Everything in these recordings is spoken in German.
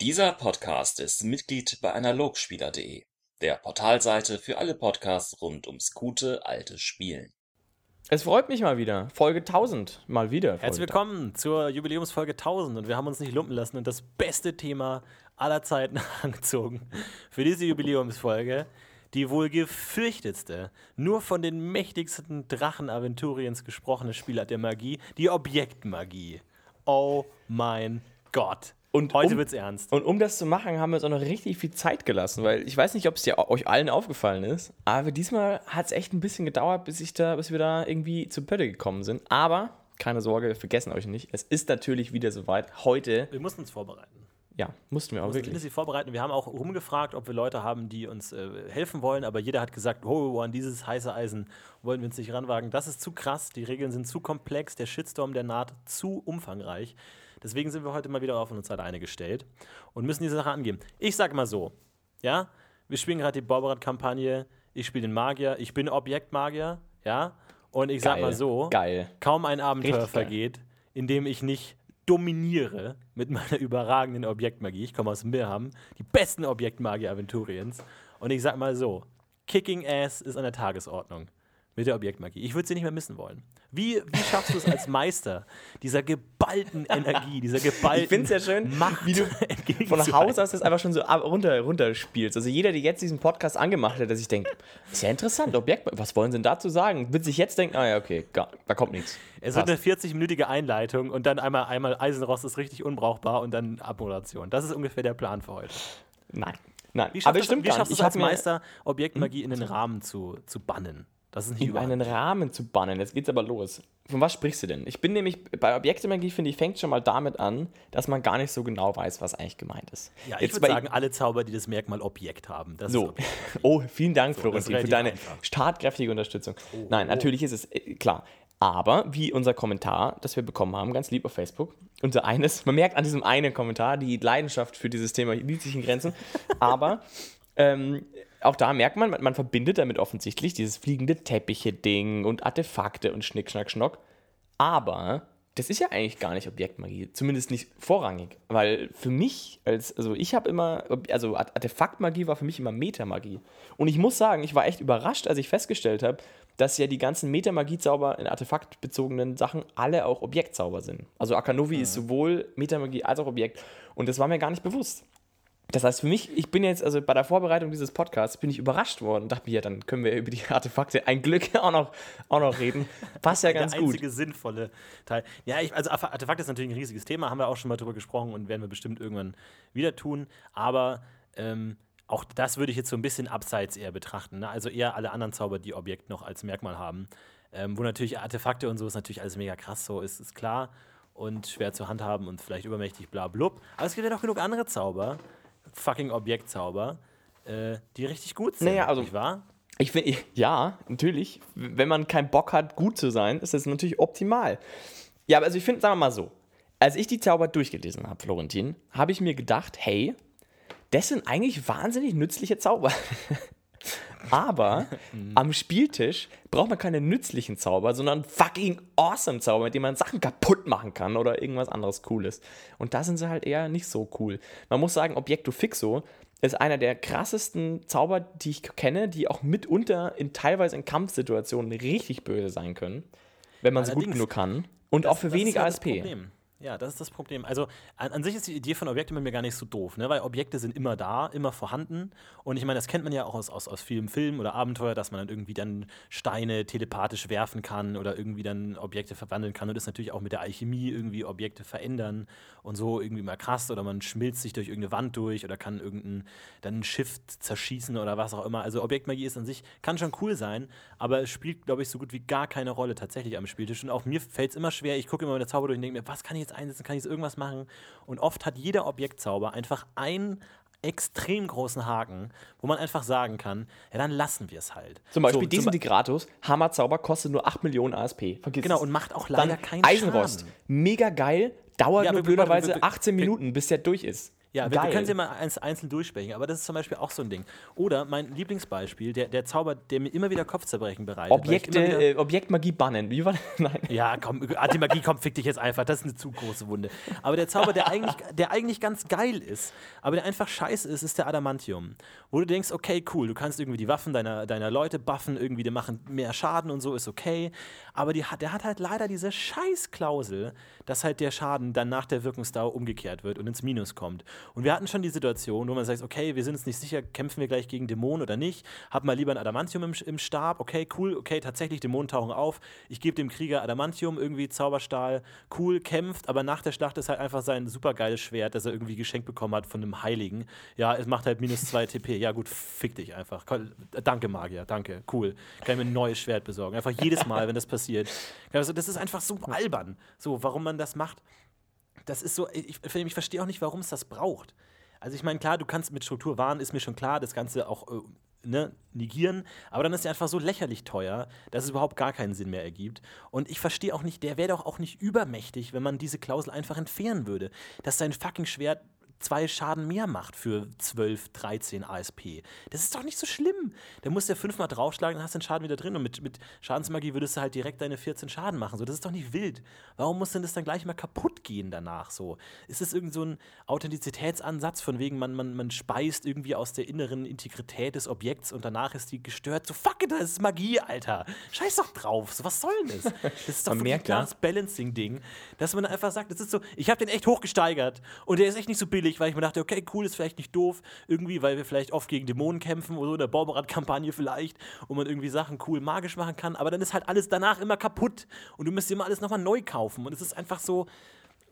Dieser Podcast ist Mitglied bei Analogspieler.de, der Portalseite für alle Podcasts rund ums gute alte Spielen. Es freut mich mal wieder. Folge 1000. Mal wieder. Folge Herzlich willkommen zur Jubiläumsfolge 1000 und wir haben uns nicht lumpen lassen und das beste Thema aller Zeiten angezogen für diese Jubiläumsfolge. Die wohl gefürchtetste, nur von den mächtigsten Drachen-Aventuriens gesprochene Spielart der Magie, die Objektmagie. Oh mein Gott. Und Heute um- wird's ernst. Und um das zu machen, haben wir uns auch noch richtig viel Zeit gelassen, weil ich weiß nicht, ob es dir, euch allen aufgefallen ist, aber diesmal hat es echt ein bisschen gedauert, bis, ich da, bis wir da irgendwie zu Pötte gekommen sind. Aber keine Sorge, wir vergessen euch nicht. Es ist natürlich wieder soweit. Heute, Wir mussten uns vorbereiten. ja, mussten wir auch mussten wirklich. intensiv vorbereiten. Wir haben auch rumgefragt, ob wir Leute haben, die uns äh, helfen wollen, aber jeder hat gesagt, oh, an dieses heiße Eisen wollen wir uns nicht ranwagen. Das ist zu krass, die Regeln sind zu komplex, der Shitstorm, der naht zu umfangreich. Deswegen sind wir heute mal wieder auf uns alleine gestellt und müssen diese Sache angehen. Ich sag mal so, ja, wir spielen gerade die Borberat-Kampagne, ich spiele den Magier, ich bin Objektmagier, ja, und ich sag Geil, mal so, geil. kaum ein Abenteuer Richtig geil. vergeht, in dem ich nicht dominiere mit meiner überragenden Objektmagie. Ich komme aus Mirham, die besten Objektmagie-Aventuriens. Und ich sag mal so: Kicking Ass ist an der Tagesordnung mit der Objektmagie. Ich würde sie nicht mehr missen wollen. Wie, wie schaffst du es als Meister dieser geballten Energie, dieser geballten Ich finde es ja schön, Macht wie du von? Haus aus das einfach schon so runter, runter spielst. Also jeder, der jetzt diesen Podcast angemacht hat, der sich denkt, ist ja interessant, Objekt, was wollen sie denn dazu sagen? Wird sich jetzt denken, ah ja, okay, gar, da kommt nichts. Es wird Passt. eine 40-minütige Einleitung und dann einmal, einmal Eisenrost ist richtig unbrauchbar und dann Abmoderation. Das ist ungefähr der Plan für heute. Nein, nein. Wie Aber schaffst, stimmt du, wie schaffst es als Meister, Objektmagie in den Rahmen zu, zu bannen? Das ist nicht in einen Rahmen zu bannen. Jetzt geht's aber los. Von was sprichst du denn? Ich bin nämlich bei Objekte-Magie, finde ich, fängt schon mal damit an, dass man gar nicht so genau weiß, was eigentlich gemeint ist. Ja, ich Jetzt würde sagen, alle Zauber, die das Merkmal Objekt haben. So, Objekt. oh, vielen Dank, ist Florentin, für deine einfach. Oh, startkräftige Unterstützung. Nein, natürlich ist es äh, klar. Aber wie unser Kommentar, das wir bekommen haben, ganz lieb auf Facebook, unser eines, man merkt an diesem einen Kommentar, die Leidenschaft für dieses Thema hielt sich in Grenzen. Aber ähm, auch da merkt man, man, man verbindet damit offensichtlich dieses fliegende Teppiche-Ding und Artefakte und Schnick, Schnack, Schnock. Aber das ist ja eigentlich gar nicht Objektmagie, zumindest nicht vorrangig, weil für mich, als, also ich habe immer, also Art- Artefaktmagie war für mich immer Metamagie. Und ich muss sagen, ich war echt überrascht, als ich festgestellt habe, dass ja die ganzen Metamagie-Zauber in artefaktbezogenen Sachen alle auch Objektzauber sind. Also Akanovi ist sowohl Metamagie als auch Objekt. Und das war mir gar nicht bewusst. Das heißt, für mich, ich bin jetzt, also bei der Vorbereitung dieses Podcasts, bin ich überrascht worden und dachte mir, ja, dann können wir über die Artefakte ein Glück auch noch, auch noch reden. Passt ja ganz der gut. einzige sinnvolle Teil. Ja, ich, also Artefakt ist natürlich ein riesiges Thema, haben wir auch schon mal drüber gesprochen und werden wir bestimmt irgendwann wieder tun. Aber ähm, auch das würde ich jetzt so ein bisschen abseits eher betrachten. Ne? Also eher alle anderen Zauber, die Objekt noch als Merkmal haben. Ähm, wo natürlich Artefakte und so ist natürlich alles mega krass, so ist, ist klar und schwer zu handhaben und vielleicht übermächtig, bla blub. Aber es gibt ja noch genug andere Zauber, fucking Objektzauber, äh, die richtig gut sind. Naja, also- nicht wahr? Ich finde, ja, natürlich. Wenn man keinen Bock hat, gut zu sein, ist das natürlich optimal. Ja, aber also ich finde, sagen wir mal so, als ich die Zauber durchgelesen habe, Florentin, habe ich mir gedacht, hey, das sind eigentlich wahnsinnig nützliche Zauber. Aber am Spieltisch braucht man keine nützlichen Zauber, sondern fucking awesome Zauber, mit denen man Sachen kaputt machen kann oder irgendwas anderes Cooles. Und da sind sie halt eher nicht so cool. Man muss sagen, Objekto Fixo ist einer der krassesten Zauber, die ich kenne, die auch mitunter in teilweise in Kampfsituationen richtig böse sein können, wenn man es gut genug kann. Und auch für Das wenig das ASP. Problem. Ja, das ist das Problem. Also an, an sich ist die Idee von Objekten bei mir gar nicht so doof, ne? weil Objekte sind immer da, immer vorhanden. Und ich meine, das kennt man ja auch aus, aus, aus vielen Filmen oder Abenteuer, dass man dann irgendwie dann Steine telepathisch werfen kann oder irgendwie dann Objekte verwandeln kann und ist natürlich auch mit der Alchemie irgendwie Objekte verändern und so irgendwie mal krass oder man schmilzt sich durch irgendeine Wand durch oder kann irgendein dann ein Schiff zerschießen oder was auch immer. Also Objektmagie ist an sich, kann schon cool sein, aber es spielt, glaube ich, so gut wie gar keine Rolle tatsächlich am Spieltisch. Und auch mir fällt es immer schwer, ich gucke immer meine Zauber durch und denke mir, was kann ich jetzt einsetzen, kann ich jetzt irgendwas machen? Und oft hat jeder Objektzauber einfach einen extrem großen Haken, wo man einfach sagen kann, ja, dann lassen wir es halt. Zum Beispiel So, Desintegratus, Hammerzauber, kostet nur 8 Millionen ASP. Vergiss Genau, es. und macht auch leider Dann keinen Eisenrost, Schaden. mega geil, dauert Ja, nur blöderweise wir- 18 wir- Minuten, bis der durch ist. Ja, wir, wir können sie mal eins, einzeln durchsprechen, aber das ist zum Beispiel auch so ein Ding. Oder mein Lieblingsbeispiel, der, der Zauber, der mir immer wieder Kopfzerbrechen bereitet. Objekte, äh, Objektmagie bannen. Wie war das? Nein. Ja, komm, Antimagie, komm, fick dich jetzt einfach. Das ist eine zu große Wunde. Aber der Zauber, der eigentlich, der eigentlich ganz geil ist, aber der einfach scheiße ist, ist der Adamantium. Wo du denkst, okay, cool, du kannst irgendwie die Waffen deiner, deiner Leute buffen, irgendwie, die machen mehr Schaden und so, ist okay. Aber die, der hat halt leider diese Scheißklausel, dass halt der Schaden dann nach der Wirkungsdauer umgekehrt wird und ins Minus kommt. Und wir hatten schon die Situation, wo man sagt, okay, wir sind uns nicht sicher, kämpfen wir gleich gegen Dämonen oder nicht. Hab mal lieber ein Adamantium im, im Stab. Okay, cool, okay, tatsächlich, Dämonen tauchen auf. Ich gebe dem Krieger Adamantium, irgendwie Zauberstahl, cool, kämpft, aber nach der Schlacht ist halt einfach sein supergeiles Schwert, das er irgendwie geschenkt bekommen hat von einem Heiligen. Ja, es macht halt minus 2 TP. Ja, gut, fick dich einfach. Komm, Danke, Magier, danke, cool. Kann ich mir ein neues Schwert besorgen. Einfach jedes Mal, wenn das passiert. Also, das ist einfach so albern, so, warum man das macht das ist so, ich, ich, verstehe auch nicht, warum es das braucht. Also ich meine, klar, du kannst mit Struktur wahren, ist mir schon klar, das Ganze auch äh, ne, negieren, aber dann ist er einfach so lächerlich teuer, dass es überhaupt gar keinen Sinn mehr ergibt. Und ich verstehe auch nicht, der wäre doch auch nicht übermächtig, wenn man diese Klausel einfach entfernen würde, dass sein fucking Schwert zwei Schaden mehr macht für 12, 13 ASP. Das ist doch nicht so schlimm. Da musst du ja fünfmal draufschlagen, dann hast du den Schaden wieder drin. Und mit, mit Schadensmagie würdest du halt direkt deine 14 Schaden machen. So, das ist doch nicht wild. Warum muss denn das dann gleich mal kaputt gehen danach? So? Ist das irgend so ein Authentizitätsansatz, von wegen, man, man, man speist irgendwie aus der inneren Integrität des Objekts und danach ist die gestört? So, fuck it, das ist Magie, Alter. Scheiß doch drauf. So, was soll denn das? Das ist doch Man wirklich ein merkt ja. Balancing-Ding, dass man einfach sagt, das ist so, ich habe den echt hochgesteigert und der ist echt nicht so billig, weil ich mir dachte, okay, cool, ist vielleicht nicht doof, irgendwie, weil wir vielleicht oft gegen Dämonen kämpfen oder so in der Borberat-Kampagne vielleicht und man irgendwie Sachen cool magisch machen kann, aber dann ist halt alles danach immer kaputt und du müsst immer alles nochmal neu kaufen und es ist einfach so,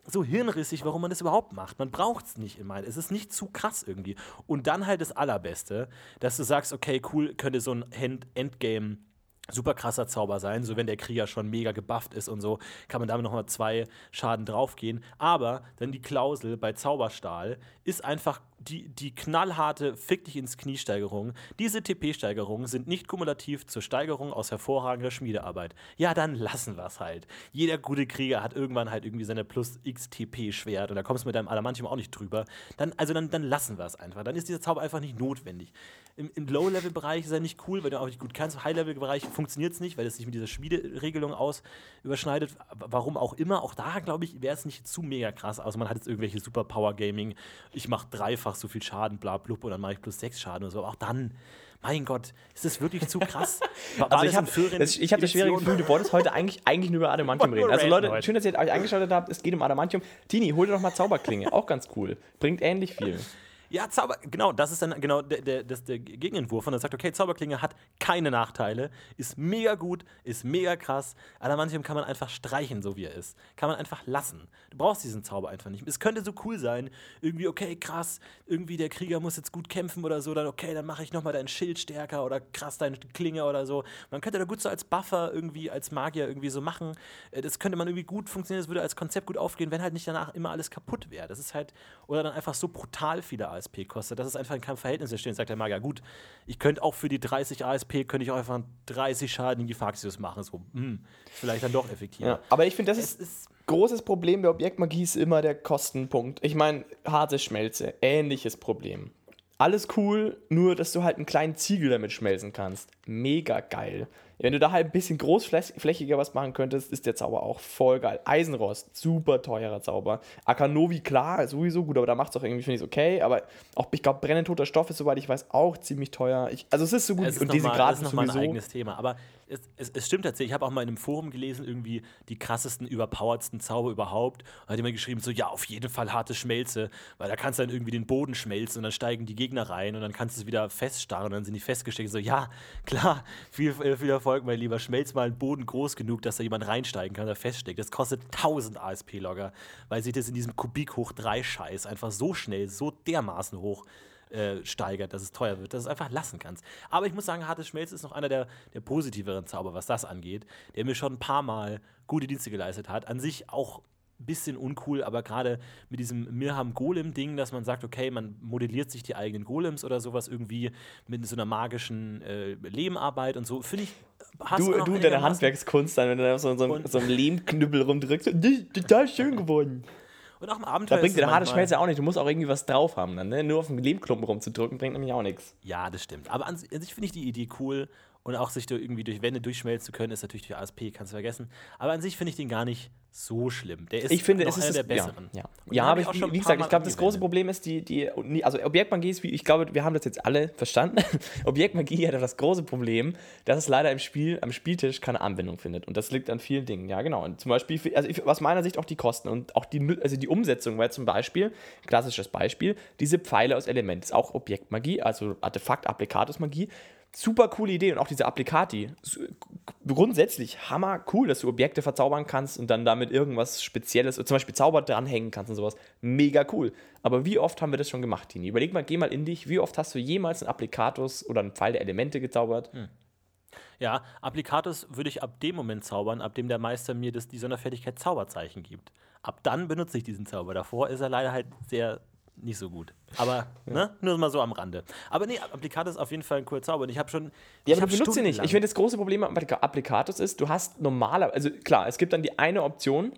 so hirnrissig, warum man das überhaupt macht. Man braucht es nicht immer. Es ist nicht zu krass irgendwie. Und dann halt das Allerbeste, dass du sagst, okay, cool, könnte so ein End Endgame super krasser Zauber sein. So, wenn der Krieger schon mega gebufft ist und so, kann man damit nochmal zwei Schaden draufgehen. Aber dann die Klausel bei Zauberstahl ist einfach die, die knallharte Fick dich ins Knie-Steigerung. Diese TP-Steigerungen sind nicht kumulativ zur Steigerung aus hervorragender Schmiedearbeit. Ja, dann lassen wir es halt. Jeder gute Krieger hat irgendwann halt irgendwie seine plus x TP-Schwert und da kommst du mit deinem Adamantium auch nicht drüber. Dann, also dann, dann lassen wir es einfach. Dann ist dieser Zauber einfach nicht notwendig. Im, im Low-Level-Bereich ist er nicht cool, weil du auch nicht gut kannst. Im High-Level-Bereich funktioniert es nicht, weil es sich mit dieser Schmiederegelung aus überschneidet. Warum auch immer, auch da glaube ich, wäre es nicht zu mega krass. Also man hat jetzt irgendwelche Superpower-Gaming, ich mache dreifach so viel Schaden, bla blub, und dann mache ich plus sechs Schaden oder so. Aber auch dann, mein Gott, ist das wirklich zu krass? War, Also ich habe das, ich hab das schwere? Gefühl, du wolltest heute eigentlich, eigentlich nur über Adamantium reden. Also Leute, schön, dass ihr euch eingeschaltet habt. Es geht um Adamantium. Tini, hol dir doch mal Zauberklinge. Auch ganz cool. Bringt ähnlich viel. Ja, Zauber, genau, das ist dann genau der, der, das, der Gegenentwurf. Und er sagt, okay, Zauberklinge hat keine Nachteile, ist mega gut, ist mega krass. Adamantium kann man einfach streichen, so wie er ist. Kann man einfach lassen. Du brauchst diesen Zauber einfach nicht. Es könnte so cool sein, irgendwie, okay, krass, irgendwie der Krieger muss jetzt gut kämpfen oder so, dann okay, dann mache ich nochmal dein Schild stärker oder krass deine Klinge oder so. Man könnte da gut so als Buffer irgendwie, als Magier irgendwie so machen. Äh, Das könnte man irgendwie gut funktionieren, das würde als Konzept gut aufgehen, wenn halt nicht danach immer alles kaputt wäre. Das ist halt, oder dann einfach so brutal viele ASP kostet, dass es einfach in keinem Verhältnis steht. Sagt der Magier, gut, ich könnte auch für die 30 ASP, könnte ich auch einfach 30 Schaden in die Faxius machen. So, hm, ist vielleicht dann doch effektiver. Ja, aber ich finde, das ist, ist großes Problem der Objektmagie ist immer der Kostenpunkt. Ich meine, harte Schmelze, ähnliches Problem. Alles cool, nur dass du halt einen kleinen Ziegel damit schmelzen kannst. Mega geil. Wenn du da halt ein bisschen großflächiger was machen könntest, ist der Zauber auch voll geil. Eisenrost, super teurer Zauber. Akanovi, klar, sowieso gut, aber da macht es auch irgendwie, finde ich, okay. Aber auch, ich glaube, brennend toter Stoff ist, soweit ich weiß, auch ziemlich teuer. Ich, also es ist so gut. Es ist und nochmal Designat noch mal ein eigenes Thema. Aber es, es, es stimmt tatsächlich. Ich habe auch mal in einem Forum gelesen, irgendwie die krassesten, überpowertsten Zauber überhaupt. Und hat jemand geschrieben, so, ja, auf jeden Fall harte Schmelze, weil da kannst du dann irgendwie den Boden schmelzen und dann steigen die Gegner rein und dann kannst du es wieder feststarren und dann sind die festgesteckt. So, ja, klar, viel, äh, viel Erfolg, mein Lieber. Schmelz mal einen Boden groß genug, dass da jemand reinsteigen kann, der feststeckt. Das kostet 1000 ASP-Logger, weil sich das in diesem Kubik hoch 3 Scheiß einfach so schnell, so dermaßen hoch äh, steigert, dass es teuer wird, dass du es einfach lassen kannst. Aber ich muss sagen, hartes Schmelz ist noch einer der, der positiveren Zauber, was das angeht, der mir schon ein paar Mal gute Dienste geleistet hat. An sich auch ein bisschen uncool, aber gerade mit diesem Mirham Golem-Ding, dass man sagt, okay, man modelliert sich die eigenen Golems oder sowas irgendwie mit so einer magischen äh, Lehmarbeit und so, finde ich. hast Du, du einigermaßen- Handwerkskunst, dann, wenn du da so, so, so einen Lehmknüppel rumdrückst, total schön geworden. Und auch im Abenteuer. Da bringt dir der harte Schmelz ja auch nicht. Du musst auch irgendwie was drauf haben. Dann, ne? Nur auf dem Lehmklumpen rumzudrücken, bringt nämlich auch nichts. Ja, das stimmt. Aber an, an sich finde ich die Idee cool und auch sich durch, irgendwie durch Wände durchschmelzen zu können, ist natürlich durch ASP, kannst du vergessen. Aber an sich finde ich den gar nicht so schlimm. Der ist Ich finde, es ist einer der ja, besseren. ja. Ja hab aber ich ich, wie gesagt, Mal ich glaube, das große. Problem ist die, die, also Objektmagie ist, wie ich glaube, wir haben das jetzt alle verstanden. Objektmagie hat ja das große Problem, dass es leider im Spiel, am Spieltisch keine Anwendung findet. Und das liegt an vielen Dingen. Ja, genau. Und zum Beispiel, also ich, aus meiner Sicht auch die Kosten und auch die, also die Umsetzung, weil zum Beispiel, klassisches Beispiel, diese Pfeile aus Element ist auch Objektmagie, also Artefakt, Applikatusmagie. Super coole Idee und auch diese Applikati. Grundsätzlich hammer cool, dass du Objekte verzaubern kannst und dann damit irgendwas Spezielles, zum Beispiel Zauber dranhängen kannst und sowas. Mega cool. Aber wie oft haben wir das schon gemacht, Tini? Überleg mal, geh mal in dich, wie oft hast du jemals einen Applikatus oder einen Pfeil der Elemente gezaubert? Ja, Applikatus würde ich ab dem Moment zaubern, ab dem der Meister mir das, die Sonderfertigkeit Zauberzeichen gibt. Ab dann benutze ich diesen Zauber. Davor ist er leider halt sehr nicht so gut. Aber ne, nur mal so am Rande. Aber nee, Applikatus ist auf jeden Fall ein cooler Zauber. Und ich habe schon. Ja, ich aber benutzt sie nicht. Ich finde, das große Problem am Applika- Applikatus ist, du hast normaler, also klar, es gibt dann die eine Option,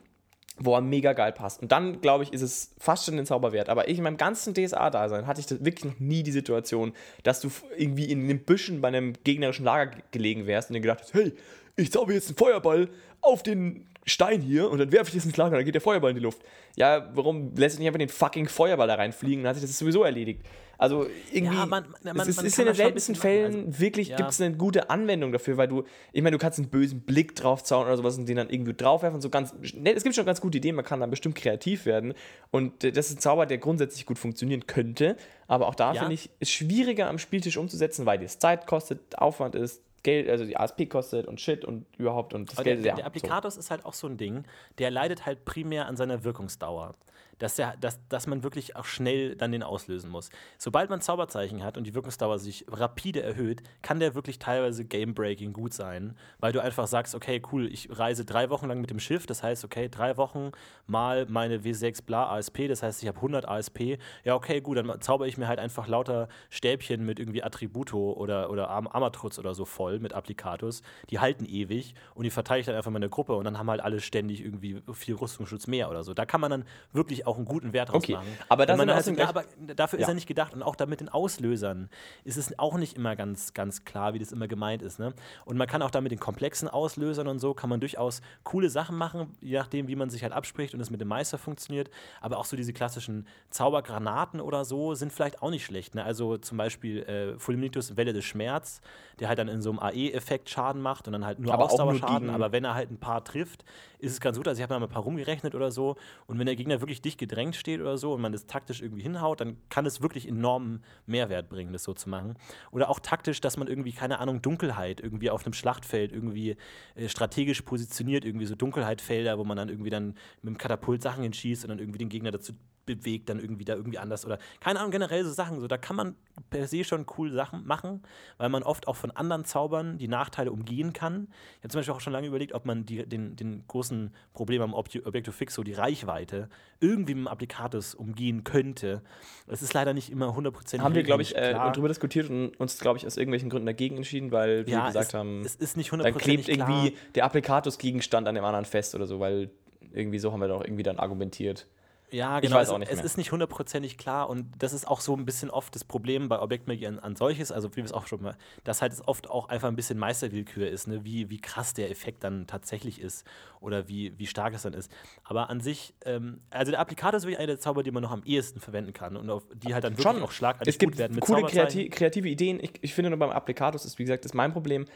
wo er mega geil passt. Und dann, glaube ich, ist es fast schon den Zauber wert. Aber ich in meinem ganzen DSA-Dasein hatte ich das wirklich noch nie die Situation, dass du irgendwie in den Büschen bei einem gegnerischen Lager ge- gelegen wärst und dir gedacht hast, hey, ich zauber jetzt einen Feuerball auf den Stein hier und dann werfe ich das ins Lager und dann geht der Feuerball in die Luft. Ja, warum lässt sich nicht einfach den fucking Feuerball da reinfliegen? Dann hat sich das sowieso erledigt. Also irgendwie, Ja, man- man- es ist, man ist in den seltensten Fällen machen. wirklich, ja. gibt es eine gute Anwendung dafür, weil du, ich meine, du kannst einen bösen Blick drauf zaubern oder sowas und den dann irgendwie draufwerfen. So ganz, ne, es gibt schon ganz gute Ideen, man kann dann bestimmt kreativ werden. Und das ist ein Zauber, der grundsätzlich gut funktionieren könnte. Aber auch da Ja. finde ich, ist schwieriger am Spieltisch umzusetzen, weil es Zeit kostet, Aufwand ist, Geld, also die ASP kostet und Shit und überhaupt und das Aber Geld der, ist der ja. Applikatus ist halt auch so ein Ding, der leidet halt primär an seiner Wirkungsdauer. Dass, der, dass, dass man wirklich auch schnell dann den auslösen muss. Sobald man Zauberzeichen hat und die Wirkungsdauer sich rapide erhöht, kann der wirklich teilweise game-breaking gut sein, weil du einfach sagst, okay, cool, ich reise drei Wochen lang mit dem Schiff, das heißt, okay, drei Wochen mal meine W6 bla ASP, das heißt, ich habe 100 ASP. Ja, okay, gut, dann zauber ich mir halt einfach lauter Stäbchen mit irgendwie Attributo oder, oder Am Amatrutz oder so voll mit Applikatus. Die halten ewig und die verteile ich dann einfach in meine Gruppe und dann haben halt alle ständig irgendwie viel Rüstungsschutz mehr oder so. Da kann man dann wirklich auch einen guten Wert draus Okay, machen. aber da halt, gleich- aber dafür ist Ja. er nicht gedacht und auch da mit den Auslösern ist es auch nicht immer ganz, ganz klar, wie das immer gemeint ist. Ne? Und man kann auch da mit den komplexen Auslösern und so, kann man durchaus coole Sachen machen, je nachdem, wie man sich halt abspricht und es mit dem Meister funktioniert. Aber auch so diese klassischen Zaubergranaten oder so sind vielleicht auch nicht schlecht. Ne? Also zum Beispiel äh, Fulminitus Welle des Schmerz, der halt dann in so einem AE-Effekt Schaden macht und dann halt nur Aber nur Ausdauerschaden. gegen- aber wenn er halt ein paar trifft, ist es ganz gut. Also ich habe da mal ein paar rumgerechnet oder so. Und wenn der Gegner wirklich gedrängt steht oder so und man das taktisch irgendwie hinhaut, dann kann es wirklich enormen Mehrwert bringen, das so zu machen. Oder auch taktisch, dass man irgendwie, keine Ahnung, Dunkelheit irgendwie auf einem Schlachtfeld irgendwie äh, strategisch positioniert, irgendwie so Dunkelheitfelder, wo man dann irgendwie dann mit dem Katapult Sachen entschießt und dann irgendwie den Gegner dazu bewegt, dann irgendwie da irgendwie anders oder keine Ahnung, generell so Sachen. So, da kann man per se schon cool Sachen machen, weil man oft auch von anderen Zaubern die Nachteile umgehen kann. Ich habe zum Beispiel auch schon lange überlegt, ob man die, den, den großen Problem am Obje- Objective Fixo, die Reichweite, irgendwie mit dem Applikatus umgehen könnte. Es ist leider nicht immer hundertprozentig haben wir, glaube ich, äh, darüber diskutiert und uns, glaube ich, aus irgendwelchen Gründen dagegen entschieden, weil wir ja, gesagt es, haben, es ist nicht dann hundertprozentig klebt irgendwie der Applikatus-Gegenstand an dem anderen fest oder so, weil irgendwie so haben wir doch irgendwie dann argumentiert. Ja, Ich genau. weiß es, auch nicht es mehr. ist nicht hundertprozentig klar und das ist auch so ein bisschen oft das Problem bei Objektmagie an, an solches, also wie wir es auch schon mal, dass halt es oft auch einfach ein bisschen Meisterwillkür ist, ne? wie, wie krass der Effekt dann tatsächlich ist oder wie, wie stark es dann ist. Aber an sich, ähm, also der Applikator ist wirklich einer der Zauber, die man noch am ehesten verwenden kann und auf die halt dann wirklich Schon. auch schlagartig Es gibt gut werden mit coole kreative Ideen. Ich, ich finde nur beim Applikatus ist, wie gesagt, ist mein Problem,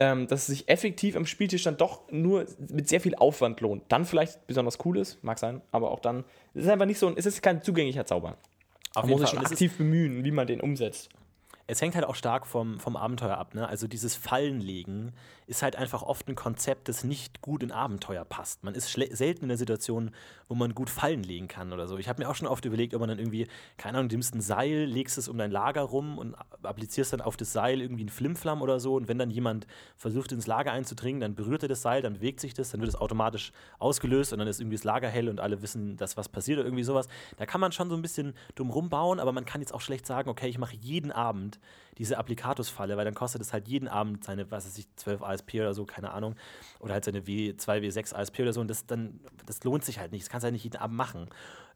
ähm, dass es sich effektiv am Spieltisch dann doch nur mit sehr viel Aufwand lohnt. Dann vielleicht besonders cool ist, mag sein, aber auch dann, es ist einfach nicht so, ein, es ist kein zugänglicher Zauber. Auf Man muss sich schon es ist- aktiv bemühen, wie man den umsetzt. Es hängt halt auch stark vom, vom Abenteuer ab. Ne? Also dieses Fallenlegen ist halt einfach oft ein Konzept, das nicht gut in Abenteuer passt. Man ist selten in der Situation, wo man gut Fallen legen kann oder so. Ich habe mir auch schon oft überlegt, ob man dann irgendwie, keine Ahnung, nimmst ein Seil, legst es um dein Lager rum und applizierst dann auf das Seil irgendwie einen Flimflam oder so. Und wenn dann jemand versucht, ins Lager einzudringen, dann berührt er das Seil, dann bewegt sich das, dann wird es automatisch ausgelöst und dann ist irgendwie das Lager hell und alle wissen, dass was passiert oder irgendwie sowas. Da kann man schon so ein bisschen dumm rumbauen, aber man kann jetzt auch schlecht sagen, okay, ich mache jeden Abend diese Applikatus-Falle, weil dann kostet es halt jeden Abend seine, was weiß ich, 12 ASP oder so, keine Ahnung, oder halt seine W2, W6 ASP oder so. Und das dann, das lohnt sich halt nicht, das kannst du halt nicht jeden Abend machen.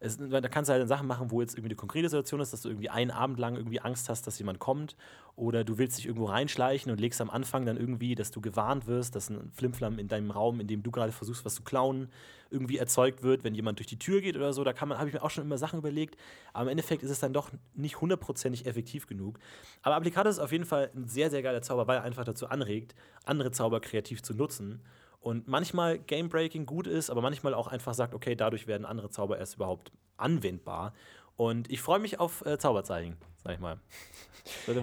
Es, da kannst du halt Sachen machen, wo jetzt irgendwie eine konkrete Situation ist, dass du irgendwie einen Abend lang irgendwie Angst hast, dass jemand kommt. Oder du willst dich irgendwo reinschleichen und legst am Anfang dann irgendwie, dass du gewarnt wirst, dass ein Flimflam in deinem Raum, in dem du gerade versuchst, was zu klauen, irgendwie erzeugt wird, wenn jemand durch die Tür geht oder so. Da kann man, habe ich mir auch schon immer Sachen überlegt. Aber im Endeffekt ist es dann doch nicht hundertprozentig effektiv genug. Aber Applicatus ist auf jeden Fall ein sehr, sehr geiler Zauber, weil er einfach dazu anregt, andere Zauber kreativ zu nutzen und manchmal Game-Breaking gut ist, aber manchmal auch einfach sagt, okay, dadurch werden andere Zauber erst überhaupt anwendbar. Und ich freue mich auf äh, Zauberzeichen, sag ich mal.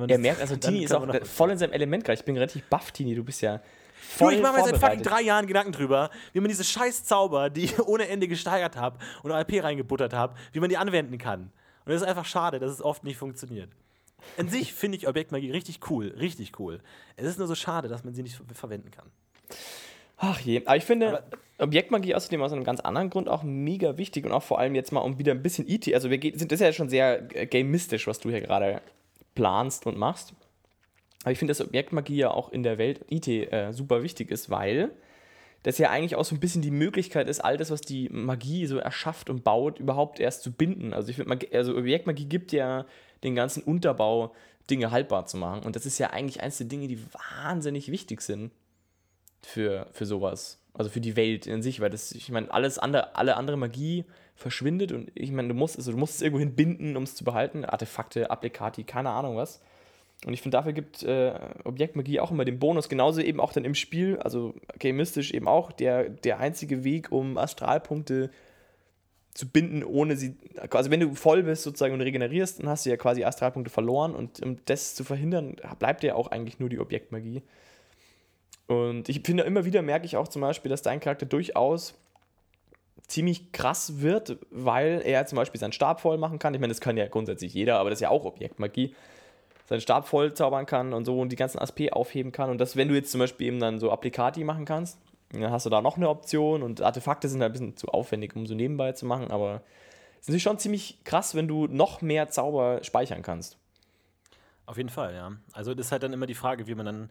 Er merkt, also Tini ist auch voll in seinem Element gerade. Ich bin relativ baff, Tini, du bist ja voll du, ich mache mir seit fucking drei Jahren Gedanken drüber, wie man diese scheiß Zauber, die ich ohne Ende gesteigert habe und RP reingebuttert habe, wie man die anwenden kann. Und es ist einfach schade, dass es oft nicht funktioniert. An sich finde ich Objektmagie richtig cool, richtig cool. Es ist nur so schade, dass man sie nicht verwenden kann. Ach je, aber ich finde aber Objektmagie außerdem aus einem ganz anderen Grund auch mega wichtig und auch vor allem jetzt mal um wieder ein bisschen IT, also wir sind das ist ja schon sehr äh, gamistisch, was du hier gerade planst und machst. Aber ich finde, dass Objektmagie ja auch in der Welt IT äh, super wichtig ist, weil das ja eigentlich auch so ein bisschen die Möglichkeit ist, all das, was die Magie so erschafft und baut, überhaupt erst zu binden. Also ich finde, also Objektmagie gibt ja den ganzen Unterbau, Dinge haltbar zu machen. Und das ist ja eigentlich eines der Dinge, die wahnsinnig wichtig sind für, für sowas. Also für die Welt in sich, weil das, ich meine, alles andere, alle andere Magie verschwindet und ich meine, du musst, also du musst es irgendwo binden, um es zu behalten. Artefakte, Applikati, keine Ahnung was. Und ich finde, dafür gibt äh, Objektmagie auch immer den Bonus, genauso eben auch dann im Spiel, also gamistisch eben auch, der, der einzige Weg, um Astralpunkte zu binden, ohne sie. Also, wenn du voll bist sozusagen und regenerierst, dann hast du ja quasi Astralpunkte verloren und um das zu verhindern, bleibt ja auch eigentlich nur die Objektmagie. Und ich finde, immer wieder merke ich auch zum Beispiel, dass dein Charakter durchaus ziemlich krass wird, weil er zum Beispiel seinen Stab voll machen kann. Ich meine, das kann ja grundsätzlich jeder, aber das ist ja auch Objektmagie. Seinen Stab voll zaubern kann und so und die ganzen ASP aufheben kann. Und das, wenn du jetzt zum Beispiel eben dann so Applikati machen kannst, dann hast du da noch eine Option und Artefakte sind halt ein bisschen zu aufwendig, um so nebenbei zu machen, aber es ist schon ziemlich krass, wenn du noch mehr Zauber speichern kannst. Auf jeden Fall, ja. Also das ist halt dann immer die Frage, wie man dann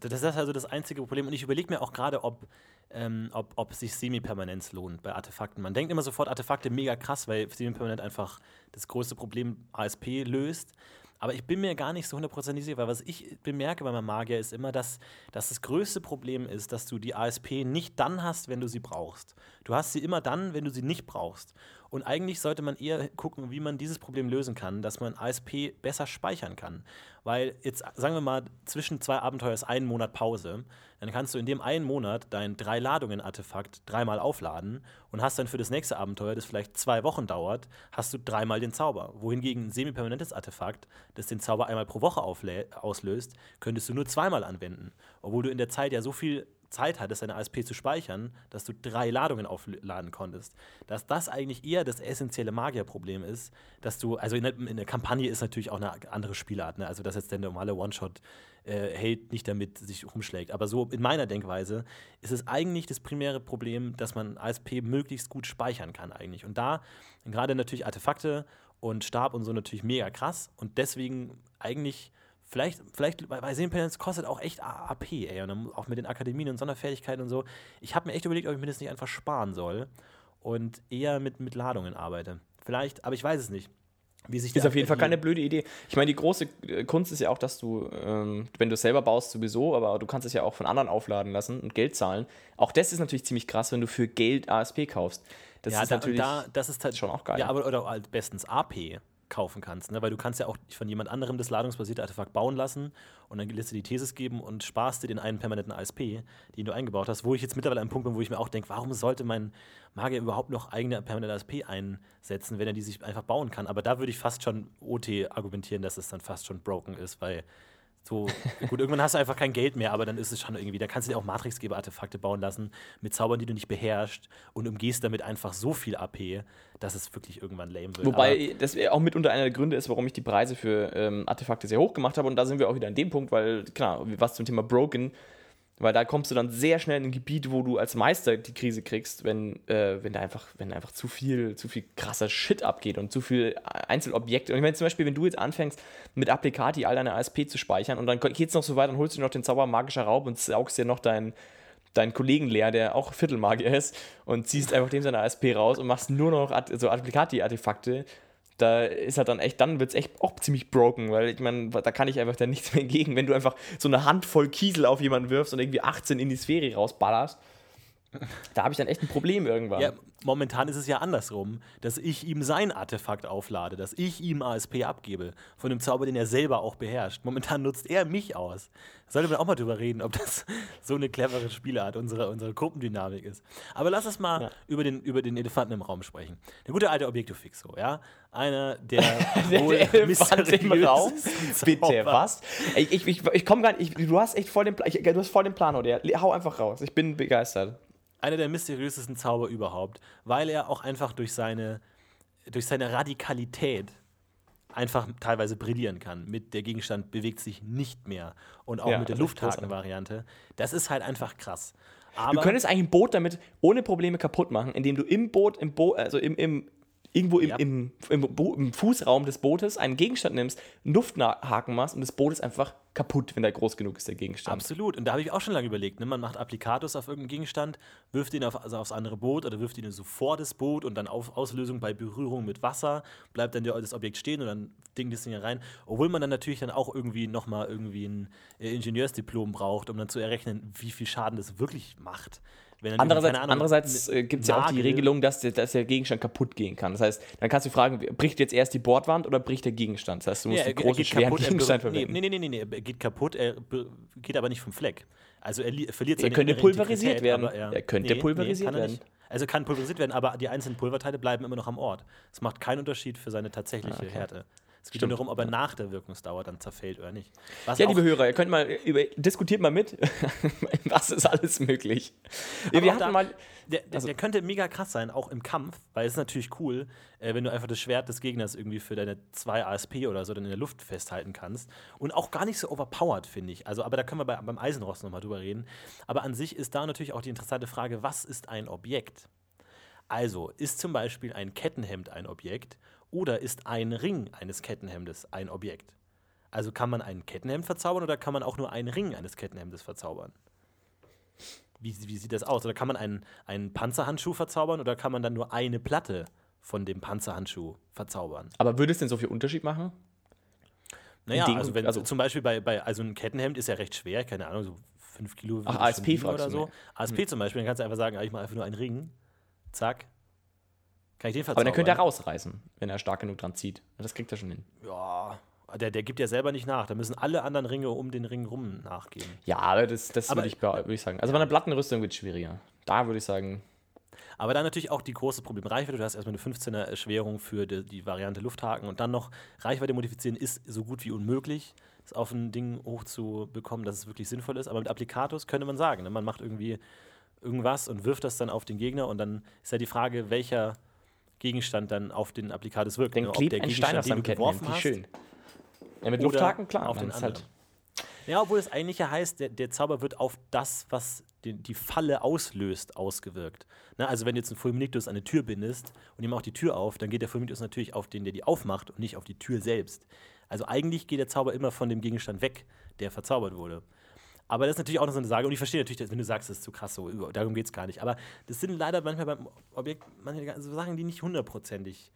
das ist also das einzige Problem. Und ich überlege mir auch gerade, ob, ähm, ob, ob sich Semi-Permanenz lohnt bei Artefakten. Man denkt immer sofort, Artefakte mega krass, weil Semi-Permanent einfach das größte Problem ASP löst. Aber ich bin mir gar nicht so hundertprozentig sicher, weil was ich bemerke bei meinem Magier ist immer, dass, dass das größte Problem ist, dass du die ASP nicht dann hast, wenn du sie brauchst. Du hast sie immer dann, wenn du sie nicht brauchst. Und eigentlich sollte man eher gucken, wie man dieses Problem lösen kann, dass man ASP besser speichern kann. Weil jetzt, sagen wir mal, zwischen zwei Abenteuer ist ein Monat Pause. Dann kannst du in dem einen Monat dein drei Ladungen Artefakt dreimal aufladen und hast dann für das nächste Abenteuer, das vielleicht zwei Wochen dauert, hast du dreimal den Zauber. Wohingegen ein semi-permanentes Artefakt, das den Zauber einmal pro Woche auslöst, könntest du nur zweimal anwenden. Obwohl du in der Zeit ja so viel Zeit hattest, deine ASP zu speichern, dass du drei Ladungen aufladen konntest. Dass das eigentlich eher das essentielle Magierproblem ist, dass du, also in der, in der, Kampagne ist natürlich auch eine andere Spielart, ne? also dass jetzt der normale One-Shot äh, Held nicht damit sich rumschlägt. Aber so in meiner Denkweise ist es eigentlich das primäre Problem, dass man ASP möglichst gut speichern kann eigentlich. Und da gerade natürlich Artefakte und Stab und so natürlich mega krass und deswegen eigentlich Vielleicht, vielleicht bei Seenpenance kostet auch echt AP, ey. Und dann auch mit den Akademien und Sonderfertigkeiten und so. Ich habe mir echt überlegt, ob ich mir das nicht einfach sparen soll und eher mit, mit Ladungen arbeite. Vielleicht, aber ich weiß es nicht. Wie sich das ist auf jeden Fall keine blöde Idee. Ich meine, die große äh, Kunst ist ja auch, dass du, ähm, wenn du es selber baust, sowieso, aber du kannst es ja auch von anderen aufladen lassen und Geld zahlen. Auch das ist natürlich ziemlich krass, wenn du für Geld ASP kaufst. Das ja, ist da, natürlich da, das ist halt, schon auch geil. Ja, aber oder halt bestens AP kaufen kannst. Ne? Weil du kannst ja auch von jemand anderem das ladungsbasierte Artefakt bauen lassen und dann lässt du die Thesis geben und sparst dir den einen permanenten ASP, den du eingebaut hast. Wo ich jetzt mittlerweile an einem Punkt bin, wo ich mir auch denke, warum sollte mein Magier überhaupt noch eigene permanente ASP einsetzen, wenn er die sich einfach bauen kann? Aber da würde ich fast schon OT argumentieren, dass es dann fast schon broken ist, weil so, gut, irgendwann hast du einfach kein Geld mehr, aber dann ist es schon irgendwie, da kannst du dir auch Matrixgeber-Artefakte bauen lassen mit Zaubern, die du nicht beherrschst und umgehst damit einfach so viel AP, dass es wirklich irgendwann lame wird. Wobei aber das auch mitunter einer der Gründe ist, warum ich die Preise für ähm, Artefakte sehr hoch gemacht habe und da sind wir auch wieder an dem Punkt, weil, klar, was zum Thema Broken, weil da kommst du dann sehr schnell in ein Gebiet, wo du als Meister die Krise kriegst, wenn, äh, wenn da einfach, wenn einfach zu viel, zu viel krasser Shit abgeht und zu viel Einzelobjekte. Und ich meine zum Beispiel, wenn du jetzt anfängst, mit Applikati all deine ASP zu speichern und dann geht es noch so weit, dann holst du noch den Zauber magischer Raub und saugst dir noch dein, deinen Kollegen leer, der auch Viertelmagier ist, und ziehst einfach dem seine ASP raus und machst nur noch so Applikati-Artefakte. Da ist halt dann echt, dann wird es echt auch ziemlich broken, weil ich meine, da kann ich einfach dann nichts mehr entgegen, wenn du einfach so eine Handvoll Kiesel auf jemanden wirfst und irgendwie 18 in die Sphäre rausballerst. Da habe ich dann echt ein Problem irgendwann. Ja, momentan ist es ja andersrum, dass ich ihm sein Artefakt auflade, dass ich ihm ASP abgebe von dem Zauber, den er selber auch beherrscht. Momentan nutzt er mich aus. Da sollte man auch mal drüber reden, ob das so eine clevere Spielart unsere, unsere Gruppendynamik ist. Aber lass uns mal ja. über, den, über den Elefanten im Raum sprechen. Der gute alte Objektofixo, ja? Einer der, der wohl Elefant im Raum. Bitte, was? Ich, ich, ich, ich komme gar nicht, ich, du hast echt voll den, ich, du hast voll den Plan, oder? Hau einfach raus. Ich bin begeistert einer der mysteriösesten Zauber überhaupt, weil er auch einfach durch seine, durch seine Radikalität einfach teilweise brillieren kann. Mit der Gegenstand bewegt sich nicht mehr. Und auch ja, mit der Lufthaken-Variante. Das ist halt einfach krass. Aber du könntest eigentlich ein Boot damit ohne Probleme kaputt machen, indem du im Boot, im Boot, also im, im irgendwo im, ja. im, im, im, Fußraum des Bootes einen Gegenstand nimmst, einen Lufthaken machst und das Boot ist einfach kaputt, wenn der groß genug ist, der Gegenstand. Absolut. Und da habe ich auch schon lange überlegt. Ne? Man macht Applikatus auf irgendeinen Gegenstand, wirft ihn auf, also aufs andere Boot oder wirft ihn so vor das Boot und dann auf Auslösung bei Berührung mit Wasser bleibt dann das Objekt stehen und dann dingt das Ding rein. Obwohl man dann natürlich dann auch irgendwie nochmal irgendwie ein äh, Ingenieursdiplom braucht, um dann zu errechnen, wie viel Schaden das wirklich macht. Andererseits, andererseits äh, gibt es ja auch die Regelung, dass der, dass der, Gegenstand kaputt gehen kann. Das heißt, dann kannst du fragen, bricht jetzt erst die Bordwand oder bricht der Gegenstand? Das heißt, du musst ja, einen großen, schweren kaputt, Gegenstand verwenden. Nee, nee, nee, nee, er geht kaputt, er geht aber nicht vom Fleck. Also er verliert seine Er könnte pulverisiert werden. Er, er, könnte nee, pulverisiert nee, werden. Also kann pulverisiert werden, aber die einzelnen Pulverteile bleiben immer noch am Ort. Es macht keinen Unterschied für seine tatsächliche ah, okay. Härte. Es geht nur darum, ob er nach der Wirkungsdauer dann zerfällt oder nicht. Was ja, liebe Hörer, ihr könnt mal über, diskutiert mal mit. Was ist alles möglich? Aber wir hatten da, mal. Der, der, also, der, könnte mega krass sein, auch im Kampf, weil es ist natürlich cool, äh, wenn du einfach das Schwert des Gegners irgendwie für deine 2 ASP oder so dann in der Luft festhalten kannst. Und auch gar nicht so overpowered, finde ich. Also, aber da können wir bei, beim Eisenrost nochmal drüber reden. Aber an sich ist da natürlich auch die interessante Frage, was ist ein Objekt? Also, ist zum Beispiel ein Kettenhemd ein Objekt oder ist ein Ring eines Kettenhemdes ein Objekt? Also kann man ein Kettenhemd verzaubern oder kann man auch nur einen Ring eines Kettenhemdes verzaubern? Wie, wie sieht das aus? Oder kann man einen, einen Panzerhandschuh verzaubern oder kann man dann nur eine Platte von dem Panzerhandschuh verzaubern? Aber würde es denn so viel Unterschied machen? Naja, also, wenn, also zum Beispiel bei, bei, also ein Kettenhemd ist ja recht schwer, keine Ahnung, so 5 Kilo Ach, ASP oder so. ASP hm. zum Beispiel, dann kannst du einfach sagen, ich mache einfach nur einen Ring, zack, kann ich den verzaubern? Aber dann könnte er rausreißen, wenn er stark genug dran zieht. Das kriegt er schon hin. Ja, der, der gibt ja selber nicht nach. Da müssen alle anderen Ringe um den Ring rum nachgeben. Ja, aber das, das würde ich, würd ich sagen. Also bei einer Plattenrüstung wird es schwieriger. Da würde ich sagen. Aber dann natürlich auch die große Problemreichweite. Du hast erstmal eine 15er Erschwerung für die, die, Variante Lufthaken und dann noch Reichweite modifizieren ist so gut wie unmöglich, es auf ein Ding hochzubekommen, dass es wirklich sinnvoll ist. Aber mit Applikatus könnte man sagen, ne? man macht irgendwie irgendwas und wirft das dann auf den Gegner und dann ist ja die Frage, welcher Gegenstand dann auf den Applikatus wirkt. Dann ne? klebt ein Stein auf seinem Kettenhemd, wie schön. Ja, mit Lufthaken, klar. Auf den anderen. Halt ja, obwohl es eigentlich ja heißt, der, der Zauber wird auf das, was die, die Falle auslöst, ausgewirkt. Na, ne, also wenn du jetzt einen Fulminictus an eine Tür bindest und ihm auch die Tür auf, dann geht der Fulminictus natürlich auf den, der die aufmacht und nicht auf die Tür selbst. Also eigentlich geht der Zauber immer von dem Gegenstand weg, der verzaubert wurde. Aber das ist natürlich auch noch so eine Sage. Und ich verstehe natürlich, dass, wenn du sagst, das ist zu krass, so, darum geht es gar nicht. Aber das sind leider manchmal beim Objekt manche Sachen, die nicht hundertprozentig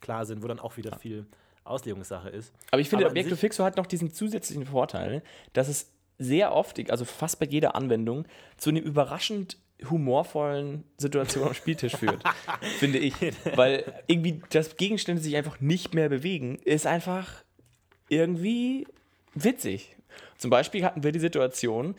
klar sind, wo dann auch wieder viel Auslegungssache ist. Aber ich finde, Objekte Fixo hat noch diesen zusätzlichen Vorteil, dass es sehr oft, also fast bei jeder Anwendung, zu einem überraschend humorvollen Situation am Spieltisch führt, finde ich. Weil irgendwie das Gegenstände sich einfach nicht mehr bewegen, ist einfach irgendwie witzig. Zum Beispiel hatten wir die Situation,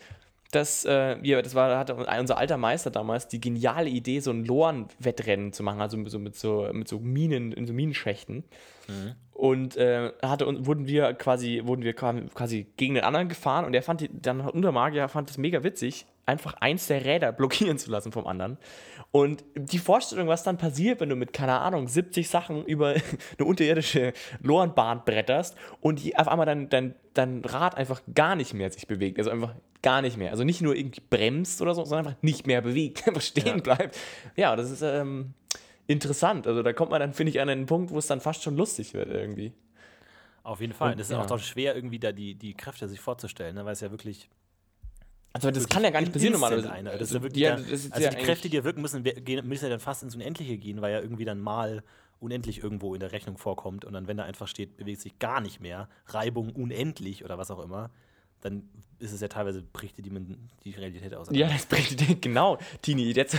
dass äh, wir, das war, hatte unser alter Meister damals die geniale Idee, so ein Loren-Wettrennen zu machen, also so mit so, mit so Minen, in so Minenschächten. Mhm. Und äh, hatte, wurden wir quasi, wurden wir quasi gegen den anderen gefahren und er fand die, dann unser Magier fand das mega witzig, einfach eins der Räder blockieren zu lassen vom anderen. Und die Vorstellung, was dann passiert, wenn du mit, keine Ahnung, 70 Sachen über eine unterirdische Lorenbahn bretterst und die auf einmal dein, dein, dein Rad einfach gar nicht mehr sich bewegt. Also einfach gar nicht mehr. Also nicht nur irgendwie bremst oder so, sondern einfach nicht mehr bewegt, einfach stehen ja. bleibt. Ja, das ist ähm, interessant. Also da kommt man dann, finde ich, an einen Punkt, wo es dann fast schon lustig wird irgendwie. Auf jeden Fall. Und, das ist ja. auch doch schwer, irgendwie da die, die Kräfte sich vorzustellen, ne? weil es ja wirklich Also das kann ja gar nicht passieren normalerweise. Einer. Das ist ja wirklich Ja, da, das ist also ja die Kräfte, die ja wirken müssen, müssen ja dann fast ins Unendliche gehen, weil ja irgendwie dann mal unendlich irgendwo in der Rechnung vorkommt und dann, wenn da einfach steht, bewegt sich gar nicht mehr, Reibung unendlich oder was auch immer, dann ist es ja teilweise bricht die, die Realität aus. Ja, das bringt genau, Tini. Jetzt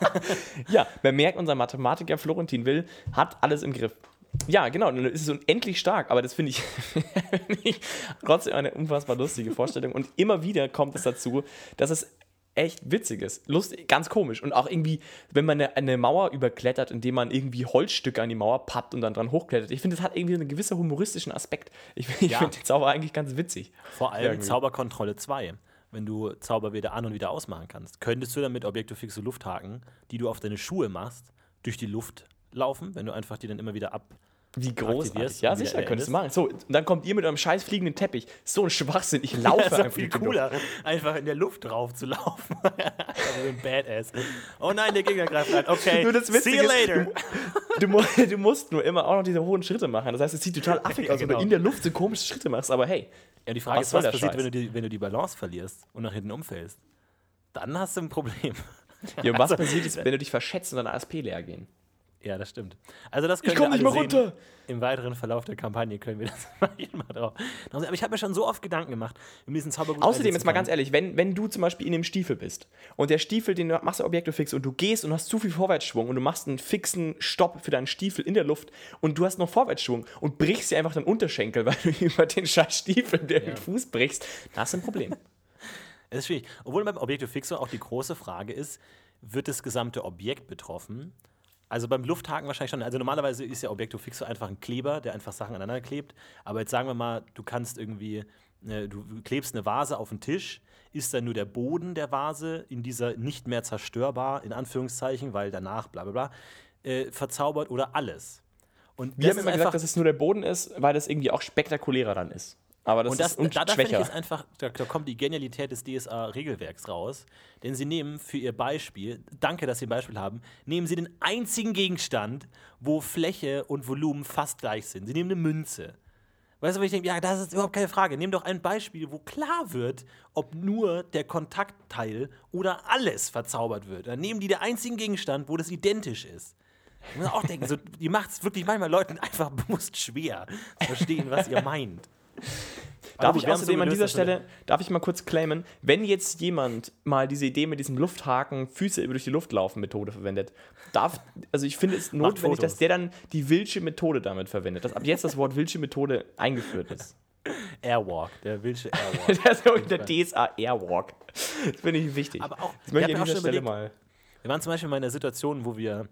ja, man merkt, unser Mathematiker Florentin Will hat alles im Griff. Ja, genau, dann ist es unendlich stark, aber das finde ich, ich trotzdem eine unfassbar lustige Vorstellung. Und immer wieder kommt es dazu, dass es echt witzig ist. Lustig, ganz komisch. Und auch irgendwie, wenn man eine, eine Mauer überklettert, indem man irgendwie Holzstücke an die Mauer pappt und dann dran hochklettert. Ich finde, das hat irgendwie einen gewissen humoristischen Aspekt. Ich, ich Ja. finde den Zauber eigentlich ganz witzig. Vor allem Irgendwie. Zauberkontrolle 2. Wenn du Zauber wieder an- und wieder ausmachen kannst, könntest du dann mit Objektofixe Lufthaken, die du auf deine Schuhe machst, durch die Luft laufen, wenn du einfach die dann immer wieder ab. Wie großartig. aktivierst Ja, sicher, könntest du machen. So, und dann kommt ihr mit eurem scheiß fliegenden Teppich. So ein Schwachsinn. Ich laufe Das ist einfach viel cooler, einfach in der Luft drauf zu laufen. also ein Badass. Oh nein, der Gegner greift an. Okay, Nur das see you ist, later. Du, mu du musst nur immer auch noch diese hohen Schritte machen. Das heißt, es sieht total affig Ja, aus, wenn genau. du in der Luft so komische Schritte machst. Aber hey, Ja, die Frage Was ist, was passiert, wenn du, die, wenn du die Balance verlierst und nach hinten umfällst? Dann hast du ein Problem. ja, und was Also- passiert ist, wenn du dich verschätzt und deine ASP leer gehen? Ja, das stimmt. Also das können Ich komm wir nicht alle mehr sehen. runter. Im weiteren Verlauf der Kampagne können wir das mal drauf. Aber ich habe mir schon so oft Gedanken gemacht, um diesen Zauber gut Außerdem, jetzt mal ganz ehrlich, wenn, wenn du zum Beispiel in dem Stiefel bist und der Stiefel, den du machst du Objekte fix und du gehst und hast zu viel Vorwärtsschwung und du machst einen fixen Stopp für deinen Stiefel in der Luft und du hast noch Vorwärtsschwung und brichst dir einfach den Unterschenkel, weil du über den scheiß Stiefel den Fuß brichst, da hast du ein Problem. Es ist schwierig. Obwohl beim Objektiv Fixo auch die große Frage ist, wird das gesamte Objekt betroffen? Also beim Lufthaken wahrscheinlich schon. Also normalerweise ist ja Objektiv Fixo einfach ein Kleber, der einfach Sachen aneinander klebt. Aber jetzt sagen wir mal, du kannst irgendwie, äh, du klebst eine Vase auf den Tisch, ist dann nur der Boden der Vase in dieser nicht mehr zerstörbar, in Anführungszeichen, weil danach bla bla bla, äh, verzaubert oder alles. Und Wir haben immer einfach- gesagt, dass es nur der Boden ist, weil das irgendwie auch spektakulärer dann ist. Aber das, und das, ist und da, da finde ich schwächer. es einfach, da, da kommt die Genialität des DSA-Regelwerks raus. Denn sie nehmen für ihr Beispiel, danke, dass sie ein Beispiel haben, nehmen sie den einzigen Gegenstand, wo Fläche und Volumen fast gleich sind. Sie nehmen eine Münze. Weißt du, wo ich denke, ja, das ist überhaupt keine Frage. Nimm doch ein Beispiel, wo klar wird, ob nur der Kontaktteil oder alles verzaubert wird. Dann nehmen die den einzigen Gegenstand, wo das identisch ist. Ich muss auch denken, so, ihr macht es wirklich manchmal Leuten einfach bewusst schwer, zu verstehen, was ihr meint. Darf ich haben's so außerdem an dieser Stelle, darf ich mal kurz claimen, wenn jetzt jemand mal diese Idee mit diesem Lufthaken, Füße über durch die Luft laufen Methode verwendet, darf, also ich finde es notwendig, dass der dann die Wilsche Methode damit verwendet, dass ab jetzt das Wort Wilsche Methode eingeführt ist. Airwalk, der wilsche Airwalk. Das ist wirklich der DSA Airwalk. Das finde ich wichtig. Aber auch- das möchte ich an auch dieser Stelle überlegt- mal. Wir waren zum Beispiel mal in einer Situation, wo wir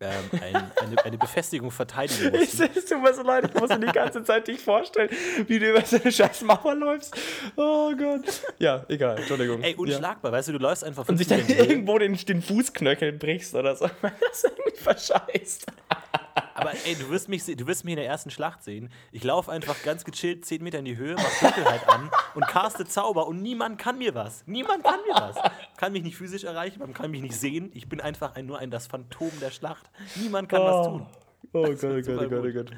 ähm, ein, eine, eine Befestigung verteidigen Es mussten. tut mir so leid, ich muss mir die ganze Zeit dich vorstellen, wie du über so eine scheiß Mauer läufst. Oh Gott. Ja, egal, Entschuldigung. Ey, ja. unschlagbar, weißt du, du läufst einfach Und sich 15 dann irgendwo den, den Fußknöchel brichst oder so. Das ist irgendwie verscheißt. Aber ey, du wirst, mich, du wirst mich in der ersten Schlacht sehen. Ich laufe einfach ganz gechillt 10 Meter in die Höhe, mach Dunkelheit an und caste Zauber und niemand kann mir was. Niemand kann mir was. Kann mich nicht physisch erreichen, man kann mich nicht sehen. Ich bin einfach ein, nur ein das Phantom der Schlacht. Niemand kann was tun. Oh Gott, oh Gott, oh Gott, oh. Gott.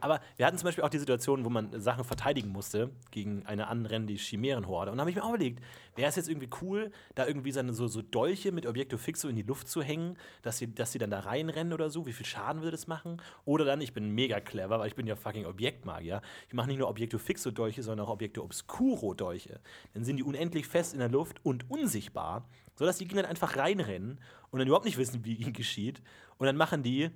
Aber wir hatten zum Beispiel auch die Situation, wo man Sachen verteidigen musste gegen eine anrennende Chimärenhorde. Und da habe ich mir auch überlegt, wäre es jetzt irgendwie cool, da irgendwie seine, so, so Dolche mit Objekto Fixo in die Luft zu hängen, dass sie, dass sie dann da reinrennen oder so? Wie viel Schaden würde das machen? Oder dann, ich bin mega clever, weil ich bin ja fucking Objektmagier. Ich mache nicht nur Objekto Fixo Dolche, sondern auch Objekto Obscuro Dolche. Dann sind die unendlich fest in der Luft und unsichtbar, sodass die Gegner einfach reinrennen und dann überhaupt nicht wissen, wie ihnen geschieht. Und dann machen die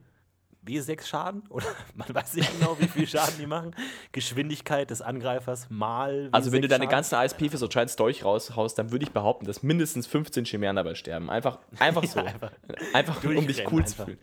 W6 Schaden oder man weiß nicht genau, wie viel Schaden die machen. Geschwindigkeit des Angreifers mal. Also, wenn W6 du deine Schaden. ganzen ASP für so Giants Dolch raushaust, dann würde ich behaupten, dass mindestens 15 Chimären dabei sterben. Einfach, einfach so. einfach einfach um dich cool zu einfach. fühlen.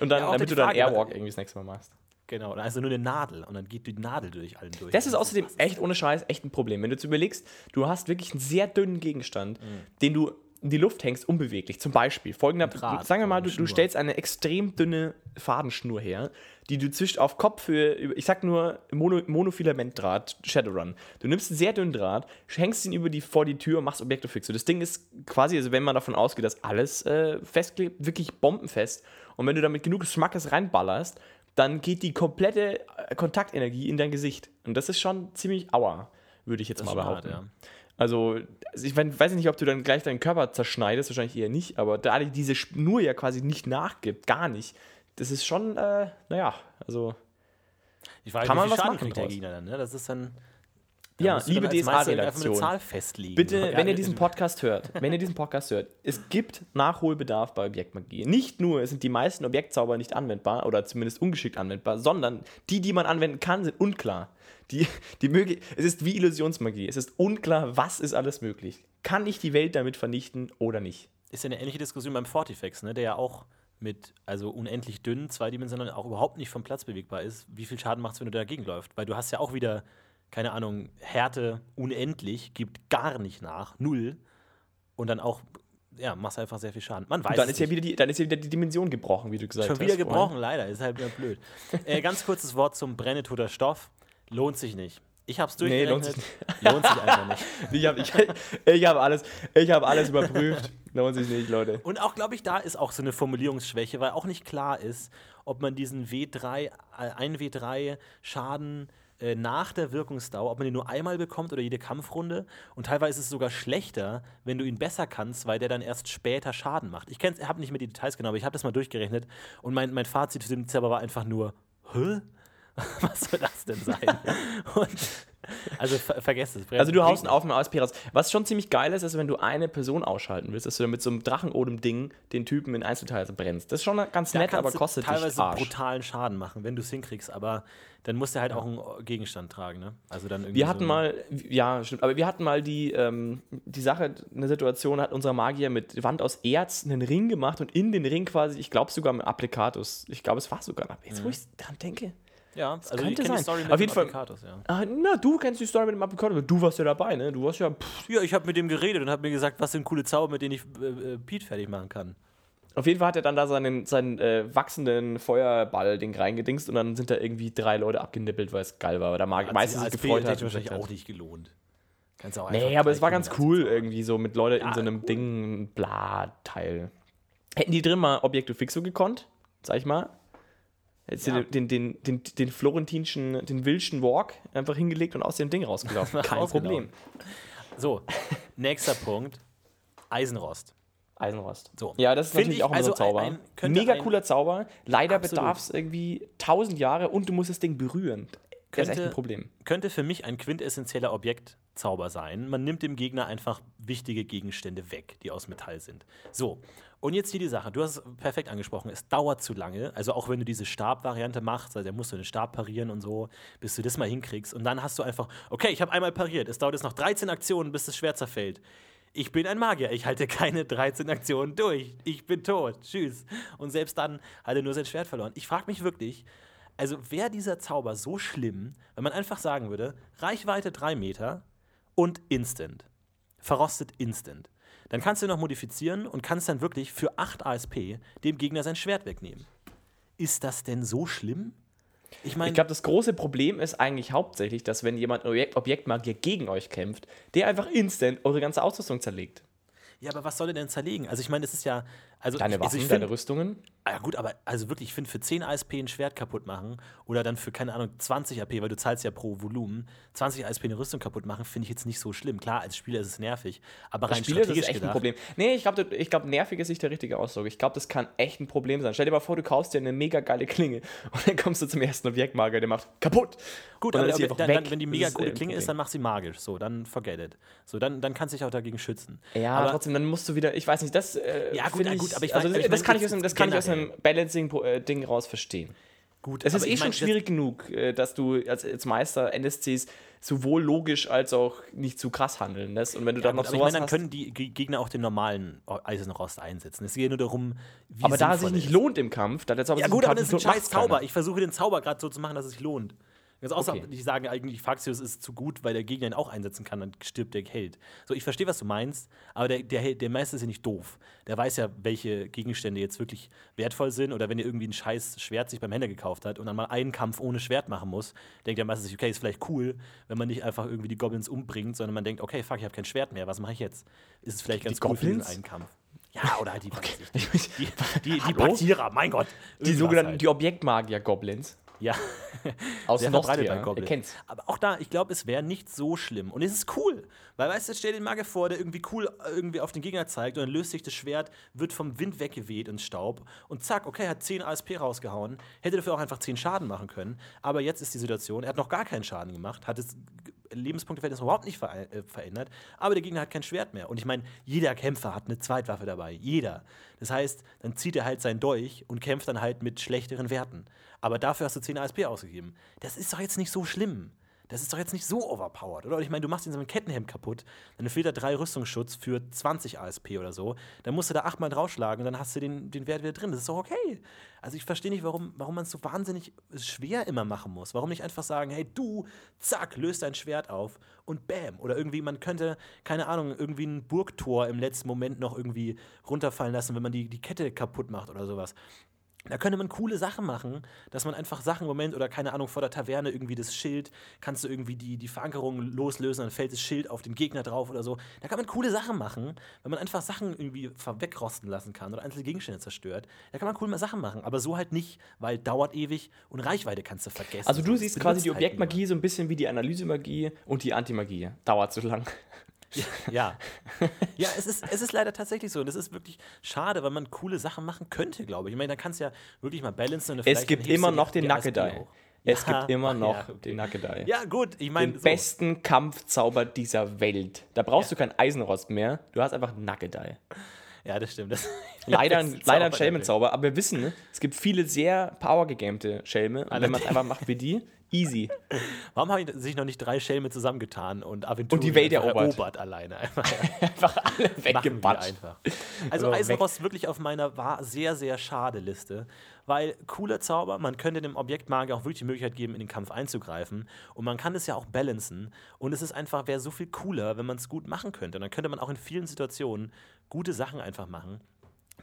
Und dann, Ja, damit du dann Airwalk irgendwie das nächste Mal machst. Genau, also nur eine Nadel und dann geht die Nadel durch allen durch. Das ist außerdem echt ohne Scheiß echt ein Problem. Wenn du jetzt überlegst, du hast wirklich einen sehr dünnen Gegenstand, Mhm. den du in die Luft hängst, unbeweglich. Zum Beispiel, folgender, Draht, sagen wir mal, du, du stellst eine extrem dünne Fadenschnur her, die du zwischen auf Kopfhöhe, ich sag nur Mono, Monofilamentdraht, Shadowrun. Du nimmst einen sehr dünnen Draht, hängst ihn über die, vor die Tür und machst Objekte fix. So, das Ding ist quasi, also wenn man davon ausgeht, dass alles äh, festklebt, wirklich bombenfest. Und wenn du damit genug Schmackes reinballerst, dann geht die komplette äh, Kontaktenergie in dein Gesicht. Und das ist schon ziemlich aua, würde ich jetzt Das mal schon hart, behaupten. Also, ich weiß nicht, ob du dann gleich deinen Körper zerschneidest, wahrscheinlich eher nicht, aber da diese Schnur ja quasi nicht nachgibt, gar nicht, das ist schon, äh, naja, also. Ich weiß, Kann wie man was Schaden machen kriegt der? Gegner dann, ne? Das ist dann. da Ja, liebe DSA-Redaktion. eine Zahl festlegen. Bitte, Ja, wenn ihr diesen Podcast hört, wenn ihr diesen Podcast hört, es gibt Nachholbedarf bei Objektmagie. Nicht nur sind die meisten Objektzauber nicht anwendbar oder zumindest ungeschickt anwendbar, sondern die, die man anwenden kann, sind unklar. Die, die möglich, es ist wie Illusionsmagie. Es ist unklar, was ist alles möglich. Kann ich die Welt damit vernichten oder nicht? ist ja eine ähnliche Diskussion beim Fortifex, ne? der ja auch mit also unendlich dünn, zweidimensional auch überhaupt nicht vom Platz bewegbar ist. Wie viel Schaden macht es, wenn du dagegen läufst? Weil du hast ja auch wieder, keine Ahnung, Härte unendlich, gibt gar nicht nach, null. Und dann auch, ja, machst einfach sehr viel Schaden. Man weiß Und dann es ist, ja nicht. wieder die, dann ist ja wieder die Dimension gebrochen, wie du gesagt Schon hast. wieder vorhin. gebrochen, leider. Ist halt wieder blöd. äh, ganz kurzes Wort zum brennetoter Stoff. Lohnt sich nicht. Ich hab's Nee, lohnt durchgerechnet. sich lohnt sich einfach nicht. Ich habe ich, ich hab alles, ich hab alles überprüft. Lohnt sich nicht, Leute. Und auch, glaube ich, da ist auch so eine Formulierungsschwäche, weil auch nicht klar ist, ob man diesen W3, äh, ein W3 Schaden äh, nach der Wirkungsdauer, ob man den nur einmal bekommt oder jede Kampfrunde. Und teilweise ist es sogar schlechter, wenn du ihn besser kannst, weil der dann erst später Schaden macht. Ich habe nicht mehr die Details genau, aber ich habe das mal durchgerechnet. Und mein, mein Fazit zu dem Zauber war einfach nur, hä? Was soll das denn sein? Und, also ver vergesst es. Also du haust einen auf mit ASP raus. Was schon ziemlich geil ist, ist, wenn du eine Person ausschalten willst, dass du dann mit so einem Drachenodem-Ding den Typen in Einzelteile brennst. Das ist schon ganz Da nett, aber kostet teilweise dich Arsch. brutalen Schaden machen, wenn du es hinkriegst, aber dann musst du halt auch einen Gegenstand tragen, ne? Also dann irgendwie Wir hatten so mal, ja, stimmt, aber wir hatten mal die, ähm, die Sache, eine Situation, hat unser Magier mit Wand aus Erz einen Ring gemacht und in den Ring quasi, ich glaube sogar mit Applikatus. Ich glaube, es war sogar, jetzt wo ich dran denke. Ja, also ich könnte kenn sein. die Story mit Auf jeden Fall- ja. Ah, na, du kennst die Story mit dem Applikatus, du warst ja dabei, ne? Du warst ja, pff, Ja, ich habe mit dem geredet und habe mir gesagt, was sind coole Zauber, mit denen ich äh, äh, Pete fertig machen kann. Auf jeden Fall hat er dann da seinen, seinen äh, wachsenden Feuerball-Ding reingedingst und dann sind da irgendwie drei Leute abgenippelt, weil es geil war. Weil der Mag meistens sich gefreut hat. wahrscheinlich auch nicht gelohnt. Kannst auch Nee, aber es war ganz cool irgendwie so mit Leuten in Ja, so einem Ding, bla, Teil. Hätten die drin mal Objekto Fixo gekonnt, sag ich mal. Hättest Ja. den, den, den, den florentinschen, den Wilschen Walk einfach hingelegt und aus dem Ding rausgelaufen. Kein. Problem. So, nächster Punkt. Eisenrost. Eisenrost. So. Ja, das ist Find natürlich ich, auch immer so ein also Zauber. ein- Mega cooler Zauber. Leider bedarf es irgendwie tausend Jahre und du musst das Ding berühren. Das ist echt ein Könnte- Problem. könnte für mich ein quintessentieller Objektzauber sein. Man nimmt dem Gegner einfach wichtige Gegenstände weg, die aus Metall sind. So, und jetzt hier die Sache. Du hast es perfekt angesprochen. Es dauert zu lange. Also auch wenn du diese Stabvariante machst, also da musst du den Stab parieren und so, bis du das mal hinkriegst. Und dann hast du einfach, okay, ich habe einmal pariert. Es dauert jetzt noch 13 Aktionen, bis das Schwert zerfällt. Ich bin ein Magier. Ich halte keine 13 Aktionen durch. Ich bin tot. Tschüss. Und selbst dann hat er nur sein Schwert verloren. Ich frage mich wirklich, also wäre dieser Zauber so schlimm, wenn man einfach sagen würde, Reichweite 3 Meter und instant. Verrostet instant. Dann kannst du noch modifizieren und kannst dann wirklich für 8 ASP dem Gegner sein Schwert wegnehmen. Ist das denn so schlimm? Ich meine, Ich glaube, das große Problem ist eigentlich hauptsächlich, dass wenn jemand Objekt, Objektmagier gegen euch kämpft, der einfach instant eure ganze Ausrüstung zerlegt. ja, aber was soll er denn zerlegen? Also ich meine, das ist ja, also Deine ich, also Waffen, ich deine find, Rüstungen. Ah, Ja gut, aber also wirklich, ich finde für 10 ASP ein Schwert kaputt machen oder dann für, keine Ahnung, 20 AP, weil du zahlst ja pro Volumen, 20 ASP eine Rüstung kaputt machen, finde ich jetzt nicht so schlimm. Klar, als Spieler ist es nervig, aber rein Als Spieler ist das strategisch echt ein Problem. Nee, ich glaube, ich glaub, nervig ist nicht der richtige Ausdruck. Ich glaube, das kann echt ein Problem sein. Stell dir mal vor, du kaufst dir eine mega geile Klinge und dann kommst du zum ersten Objektmagier, der macht kaputt. Gut, aber ist sie dann, dann, wenn die mega ist, gute äh, Klinge ist, dann mach sie magisch. So, dann forget it. So, dann, dann kannst du dich auch dagegen schützen. Ja, aber trotzdem, dann musst du wieder, ich weiß nicht, das. Äh, Ja, gut, ich, gut, aber ich also, mein- das, ich mein, das kann ich aus dem, das kann ich aus dem Balancing-Ding raus verstehen. gut, Es ist eh schon mein, schwierig genug, äh, dass du als, als Meister NSCs sowohl logisch als auch nicht zu krass handeln lässt. Und wenn du Ja, dann noch aber ich sowas meine, dann hast. können die Ge- Gegner auch den normalen Eisenrost einsetzen. Es geht nur darum, wie aber da es sich nicht ist. lount im Kampf, dann jetzt aber Ja gut, aber das ist ein scheiß. Zauber. Ich versuche den Zauber gerade so zu machen, dass es sich lohnt. Ganz außer, Okay. die sagen eigentlich, Faxius ist zu gut, weil der Gegner ihn auch einsetzen kann, dann stirbt der Held. So, ich verstehe, was du meinst, aber der, der, der Meister ist ja nicht doof. Der weiß ja, welche Gegenstände jetzt wirklich wertvoll sind oder wenn er irgendwie ein scheiß Schwert sich beim Händler gekauft hat und dann mal einen Kampf ohne Schwert machen muss, denkt der Meister sich, okay, ist vielleicht cool, wenn man nicht einfach irgendwie die Goblins umbringt, sondern man denkt, okay, fuck, ich habe kein Schwert mehr, was mache ich jetzt? Ist es vielleicht ganz Die cool für diesen Goblins? einen Kampf. Ja, oder halt die, ich, die, die, die, die? Paktierer, mein Gott. Die sogenannten halt. die Objektmagier-Goblins. Ja, Aus sehr verbreitet Ihr Goblin. Aber auch da, ich glaube, es wäre nicht so schlimm. Und es ist cool. Weil, weißt du, stell dir den Magier vor, der irgendwie cool äh, irgendwie auf den Gegner zeigt und dann löst sich das Schwert, wird vom Wind weggeweht ins Staub und zack, okay, er hat 10 ASP rausgehauen. Hätte dafür auch einfach 10 Schaden machen können. Aber jetzt ist die Situation, er hat noch gar keinen Schaden gemacht, hat das Lebenspunkteverhältnis überhaupt nicht ver äh, verändert, aber der Gegner hat kein Schwert mehr. Und ich meine, jeder Kämpfer hat eine Zweitwaffe dabei. Jeder. Das heißt, dann zieht er halt sein Dolch und kämpft dann halt mit schlechteren Werten. Aber dafür hast du 10 ASP ausgegeben. Das ist doch jetzt nicht so schlimm. Das ist doch jetzt nicht so overpowered, oder? Ich meine, du machst ihn so ein Kettenhemd kaputt, dann fehlt da drei Rüstungsschutz für 20 ASP oder so. Dann musst du da achtmal draufschlagen und dann hast du den, den Wert wieder drin. Das ist doch okay. Also ich verstehe nicht, warum, warum man es so wahnsinnig schwer immer machen muss. Warum nicht einfach sagen, hey, du, zack, löst dein Schwert auf und bam. Oder irgendwie, man könnte, keine Ahnung, irgendwie ein Burgtor im letzten Moment noch irgendwie runterfallen lassen, wenn man die, die Kette kaputt macht oder sowas. Da könnte man coole Sachen machen, dass man einfach Sachen Moment oder keine Ahnung vor der Taverne irgendwie das Schild, kannst du irgendwie die, die Verankerung loslösen, dann fällt das Schild auf den Gegner drauf oder so. Da kann man coole Sachen machen, wenn man einfach Sachen irgendwie wegrosten lassen kann oder einzelne Gegenstände zerstört. Da kann man coole Sachen machen, aber so halt nicht, weil dauert ewig und Reichweite kannst du vergessen. Also du siehst quasi die halt Objektmagie so ein bisschen wie die Analysemagie und die Antimagie. Dauert zu lang. Ja. Ja, es ist, es ist leider tatsächlich so. Und es ist wirklich schade, weil man coole Sachen machen könnte, glaube ich. Ich meine, da kannst du ja wirklich mal balancen. Und Es gibt immer noch den Nackedei. Es Ja, gibt immer noch ja, den Nackedei. Ja, gut, ich meine, den so. besten Kampfzauber dieser Welt. Da brauchst du kein Eisenrost mehr. Du hast einfach Nackedei. Ja, das stimmt. Das Leider, das ein- leider ein Zauber, Schelmenzauber, aber wir wissen, es gibt viele sehr powergegamte Schelme. Und wenn man es einfach macht wie die, easy. Warum haben sich noch nicht drei Schelme zusammengetan und Aventur Und die Welt erobert. erobert alleine? Einfach, Einfach alle weggebatscht. einfach. Also So, Eisenrost wirklich auf meiner war sehr, sehr schade Liste, weil cooler Zauber, man könnte dem Objektmagier auch wirklich die Möglichkeit geben, in den Kampf einzugreifen und man kann es ja auch balancen und es ist einfach, wäre so viel cooler, wenn man es gut machen könnte. Und dann könnte man auch in vielen Situationen gute Sachen einfach machen.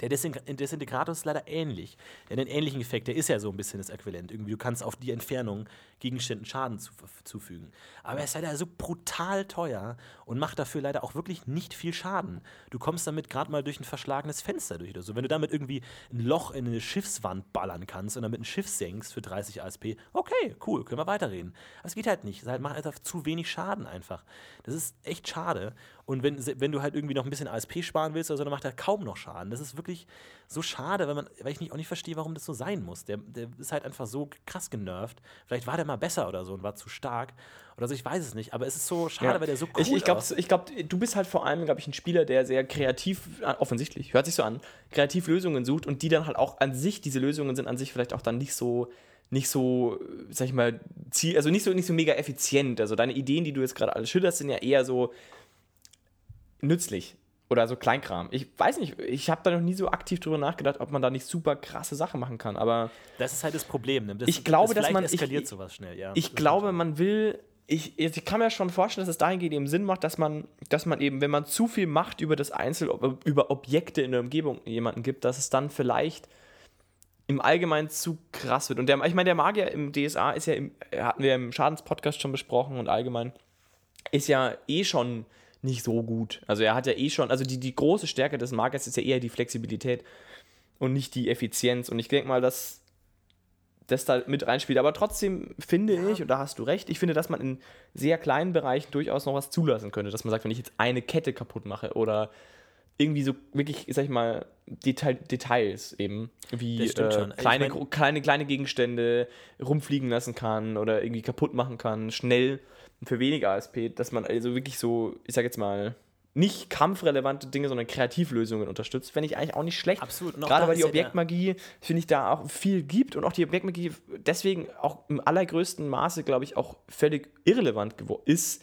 Der Desintegrator ist leider ähnlich. Der hat einen ähnlichen Effekt. Der ist ja so ein bisschen das Äquivalent. Irgendwie, du kannst auf die Entfernung Gegenständen Schaden zu, zufügen. Aber er ist leider so brutal teuer und macht dafür leider auch wirklich nicht viel Schaden. Du kommst damit gerade mal durch ein verschlagenes Fenster durch oder so. Wenn du damit irgendwie ein Loch in eine Schiffswand ballern kannst und damit ein Schiff senkst für 30 ASP, okay, cool, können wir weiterreden. Aber es geht halt nicht. Es halt macht einfach zu wenig Schaden einfach. Das ist echt schade. Und wenn, wenn du halt irgendwie noch ein bisschen ASP sparen willst oder so, dann macht er kaum noch Schaden. Das ist wirklich so schade, weil, man, weil ich nicht, auch nicht verstehe, warum das so sein muss. Der, der ist halt einfach so krass genervt. Vielleicht war der mal besser oder so und war zu stark. Oder so, ich weiß es nicht. Aber es ist so schade, Ja. weil der so cool ich ich glaube, ist. glaub, du bist halt vor allem, glaube ich, ein Spieler, der sehr kreativ, äh, offensichtlich, hört sich so an, kreativ Lösungen sucht und die dann halt auch an sich, diese Lösungen sind an sich vielleicht auch dann nicht so, nicht so, sag ich mal, ziel, also nicht so, nicht so mega effizient. Also deine Ideen, die du jetzt gerade alles schilderst, sind ja eher so nützlich. Oder so Kleinkram. Ich weiß nicht, ich habe da noch nie so aktiv drüber nachgedacht, ob man da nicht super krasse Sachen machen kann. Aber Das ist halt das Problem. Ne? Das, Ich glaube, dass vielleicht man- ich- eskaliert sowas schnell. Ja, ich Das glaube, man will. Ich, ich kann mir schon vorstellen, dass es dahingehend eben Sinn macht, dass man, dass man eben, wenn man zu viel Macht über das Einzel, über Objekte in der Umgebung jemanden gibt, dass es dann vielleicht im Allgemeinen zu krass wird. Und der, ich meine, der Magier im DSA ist ja, im, hatten wir im Schadenspodcast schon besprochen und allgemein ist ja eh schon nicht so gut. Also er hat ja eh schon, also die, die große Stärke des Magiers ist ja eher die Flexibilität und nicht die Effizienz. Und ich denke mal, dass das da mit reinspielt. Aber trotzdem finde ich, und da hast du recht, ich finde, dass man in sehr kleinen Bereichen durchaus noch was zulassen könnte. Dass man sagt, wenn ich jetzt eine Kette kaputt mache oder irgendwie so wirklich, sag ich mal, Detail, Details eben, wie äh, schon. Ich kleine, mein- kleine, kleine Gegenstände rumfliegen lassen kann oder irgendwie kaputt machen kann, schnell für weniger ASP, dass man also wirklich so, ich sag jetzt mal, nicht kampfrelevante Dinge, sondern Kreativlösungen unterstützt, fände ich eigentlich auch nicht schlecht. Absolut. Gerade weil die ja Objektmagie, finde ich, da auch viel gibt und auch die Objektmagie deswegen auch im allergrößten Maße, glaube ich, auch völlig irrelevant ist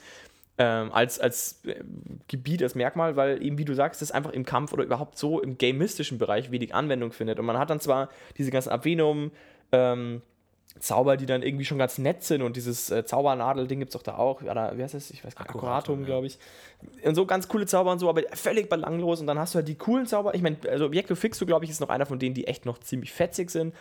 ähm, als, als äh, Gebiet, als Merkmal, weil eben, wie du sagst, das einfach im Kampf oder überhaupt so im gamistischen Bereich wenig Anwendung findet. Und man hat dann zwar diese ganzen Abvenum, ähm, Zauber, die dann irgendwie schon ganz nett sind und dieses äh, Zaubernadel-Ding gibt es doch da auch. Ja, da, wie heißt das? Ich weiß gar nicht, Akkuratum, ja. glaube ich. Und so ganz coole Zauber und so, aber völlig belanglos. Und dann hast du halt die coolen Zauber. Ich meine, also Objekto Fixo, glaube ich, ist noch einer von denen, die echt noch ziemlich fetzig sind.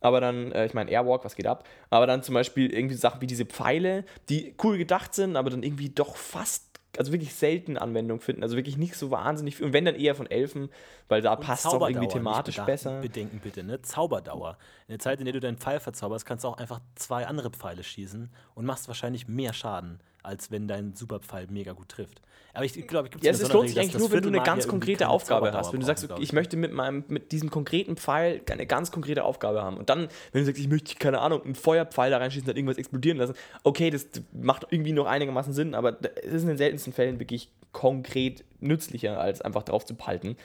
Aber dann, äh, ich meine, Airwalk, was geht ab? Aber dann zum Beispiel irgendwie Sachen wie diese Pfeile, die cool gedacht sind, aber dann irgendwie doch fast also wirklich selten Anwendung finden. Also wirklich nicht so wahnsinnig viel. Und wenn dann eher von Elfen, weil da passt es auch irgendwie thematisch besser. Bedenken bitte, ne? Zauberdauer. In der Zeit, in der du deinen Pfeil verzauberst, kannst du auch einfach zwei andere Pfeile schießen und machst wahrscheinlich mehr Schaden als wenn dein Superpfeil mega gut trifft. Aber ich glaube, ja, es lohnt sich eigentlich nur, wenn du eine ganz konkrete Aufgabe hast. Wenn du sagst, ich möchte mit meinem mit diesem konkreten Pfeil eine ganz konkrete Aufgabe haben. Und dann, wenn du sagst, ich möchte, keine Ahnung, einen Feuerpfeil da reinschießen und irgendwas explodieren lassen, okay, das macht irgendwie noch einigermaßen Sinn, aber es ist in den seltensten Fällen wirklich konkret nützlicher, als einfach drauf zu palten.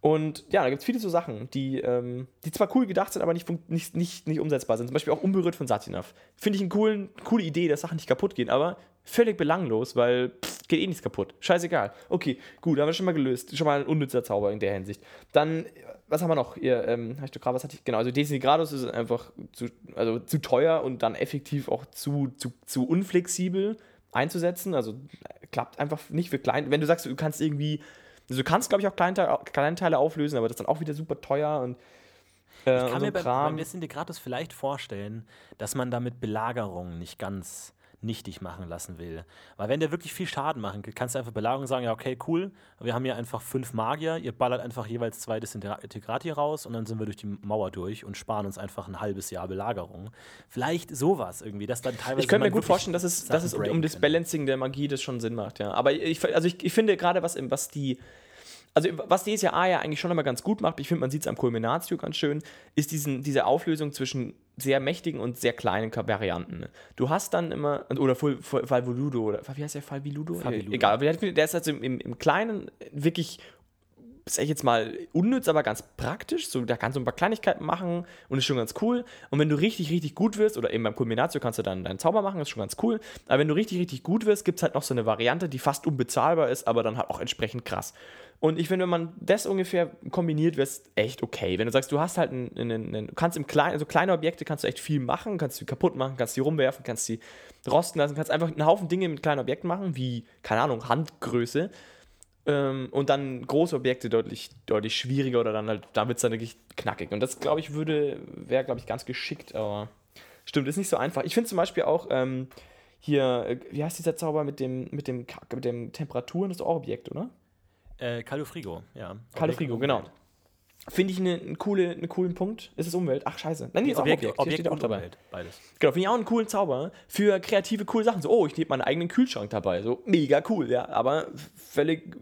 Und ja, da gibt es viele so Sachen, die, ähm, die zwar cool gedacht sind, aber nicht, nicht, nicht, nicht umsetzbar sind. Zum Beispiel auch Unberührt von Satinav. Finde ich eine coolen, coole Idee, dass Sachen nicht kaputt gehen, aber völlig belanglos, weil pff, geht eh nichts kaputt. Scheißegal. Okay, gut, haben wir schon mal gelöst. Schon mal ein unnützer Zauber in der Hinsicht. Dann, was haben wir noch? Ihr, ähm, ich gerade, was hatte ich? Genau, also Desintegrados ist einfach zu, also zu teuer und dann effektiv auch zu, zu, zu unflexibel einzusetzen. Also klappt einfach nicht für klein. Wenn du sagst, du kannst irgendwie also du kannst, glaube ich, auch Kleinteile, Kleinteile auflösen, aber das ist dann auch wieder super teuer und äh, ich kann mir so bei, bei Desintegratus vielleicht vorstellen, dass man damit Belagerungen nicht ganz nichtig machen lassen will. Weil wenn der wirklich viel Schaden machen will, kannst du einfach Belagerung sagen, ja okay, cool, wir haben hier einfach fünf Magier, ihr ballert einfach jeweils zwei Disintegrati raus und dann sind wir durch die Mauer durch und sparen uns einfach ein halbes Jahr Belagerung. Vielleicht sowas irgendwie, dass dann teilweise Ich könnte mir gut vorstellen, dass es, dass es um, um das Balancing der Magie das schon Sinn macht, ja. Aber ich, also ich, ich finde gerade, was, was die also was DSA ja eigentlich schon immer ganz gut macht, ich finde, man sieht es am Culminatio ganz schön, ist diesen, diese Auflösung zwischen sehr mächtigen und sehr kleinen Varianten. Du hast dann immer, oder Fall Voludo, oder wie heißt der Fall Viludo? Egal, aber der ist also im, im Kleinen wirklich sag ich jetzt mal, unnütz, aber ganz praktisch. So, da kannst du ein paar Kleinigkeiten machen und ist schon ganz cool. Und wenn du richtig, richtig gut wirst, oder eben beim Culminatio kannst du dann deinen Zauber machen, ist schon ganz cool. Aber wenn du richtig, richtig gut wirst, gibt es halt noch so eine Variante, die fast unbezahlbar ist, aber dann halt auch entsprechend krass. Und ich finde, wenn man das ungefähr kombiniert, wäre es echt okay. Wenn du sagst, du hast halt einen, einen, einen, kannst im kleinen, also kleine Objekte kannst du echt viel machen, kannst sie kaputt machen, kannst sie rumwerfen, kannst sie rosten lassen, kannst einfach einen Haufen Dinge mit kleinen Objekten machen, wie, keine Ahnung, Handgröße. Ähm, und dann große Objekte deutlich, deutlich schwieriger oder dann halt, da wird es dann wirklich knackig. Und das, glaube ich, würde, wäre, glaube ich, ganz geschickt, aber stimmt, ist nicht so einfach. Ich finde zum Beispiel auch, ähm, hier, äh, wie heißt dieser Zauber mit dem, mit dem, mit dem Temperaturen, das ist auch Objekt, oder? Äh, Calofrigo, ja. Calofrigo, genau. Finde ich einen eine coole, eine coolen Punkt. Ist es Umwelt? Ach, scheiße. Nein, nee, ist Objekt, auch Objekt. Objekt auch dabei. Umwelt, beides. Genau, finde ich auch einen coolen Zauber für kreative, coole Sachen. So, oh, ich nehme meinen eigenen Kühlschrank dabei. So, mega cool, ja. Aber völlig